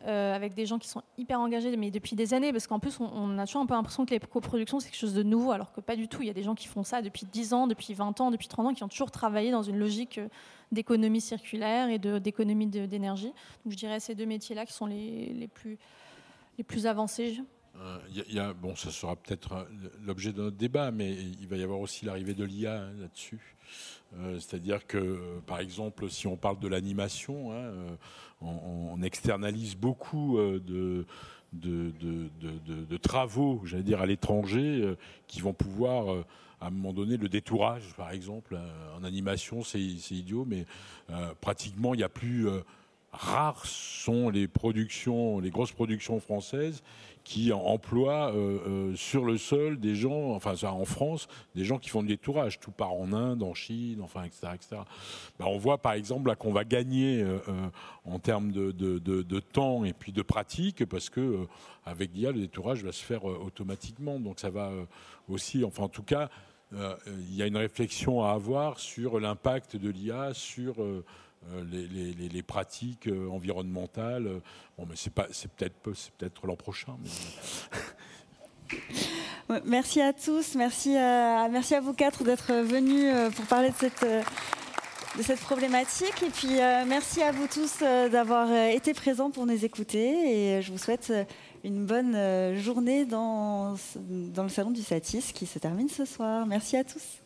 euh, avec des gens qui sont hyper engagés, mais depuis des années, parce qu'en plus, on, a toujours un peu l'impression que les coproductions, c'est quelque chose de nouveau, alors que pas du tout. Il y a des gens qui font ça depuis 10 ans, depuis 20 ans, depuis 30 ans, qui ont toujours travaillé dans une logique d'économie circulaire et d'économie d'énergie. Donc je dirais ces deux métiers-là qui sont les plus les plus avancés euh, y a, bon, ça sera peut-être euh, l'objet de notre débat, mais il va y avoir aussi l'arrivée de l'IA hein, là-dessus. Euh, c'est-à-dire que, par exemple, si on parle de l'animation, hein, on, externalise beaucoup de, de, de, travaux, j'allais dire, à l'étranger, qui vont pouvoir, à un moment donné, le détourage, par exemple, en animation, c'est idiot, mais pratiquement, il n'y a plus rares sont les productions, les grosses productions françaises qui emploient euh, euh, sur le sol des gens, enfin en France, des gens qui font du détourage. Tout part en Inde, en Chine, enfin, etc. etc. Ben, on voit par exemple qu'on va gagner euh, en termes de, de, temps et puis de pratique, parce que avec l'IA, le détourage va se faire automatiquement. Donc ça va aussi, enfin en tout cas, il y a une réflexion à avoir sur l'impact de l'IA sur euh, les, pratiques euh, environnementales. Bon, mais c'est pas, c'est peut-être, c'est peut-être l'an prochain. Merci à tous, merci à, merci à vous quatre d'être venus euh, pour parler de cette, de cette problématique. Et puis merci à vous tous d'avoir été présents pour nous écouter. Et je vous souhaite une bonne journée dans, dans le salon du Satis qui se termine ce soir. Merci à tous.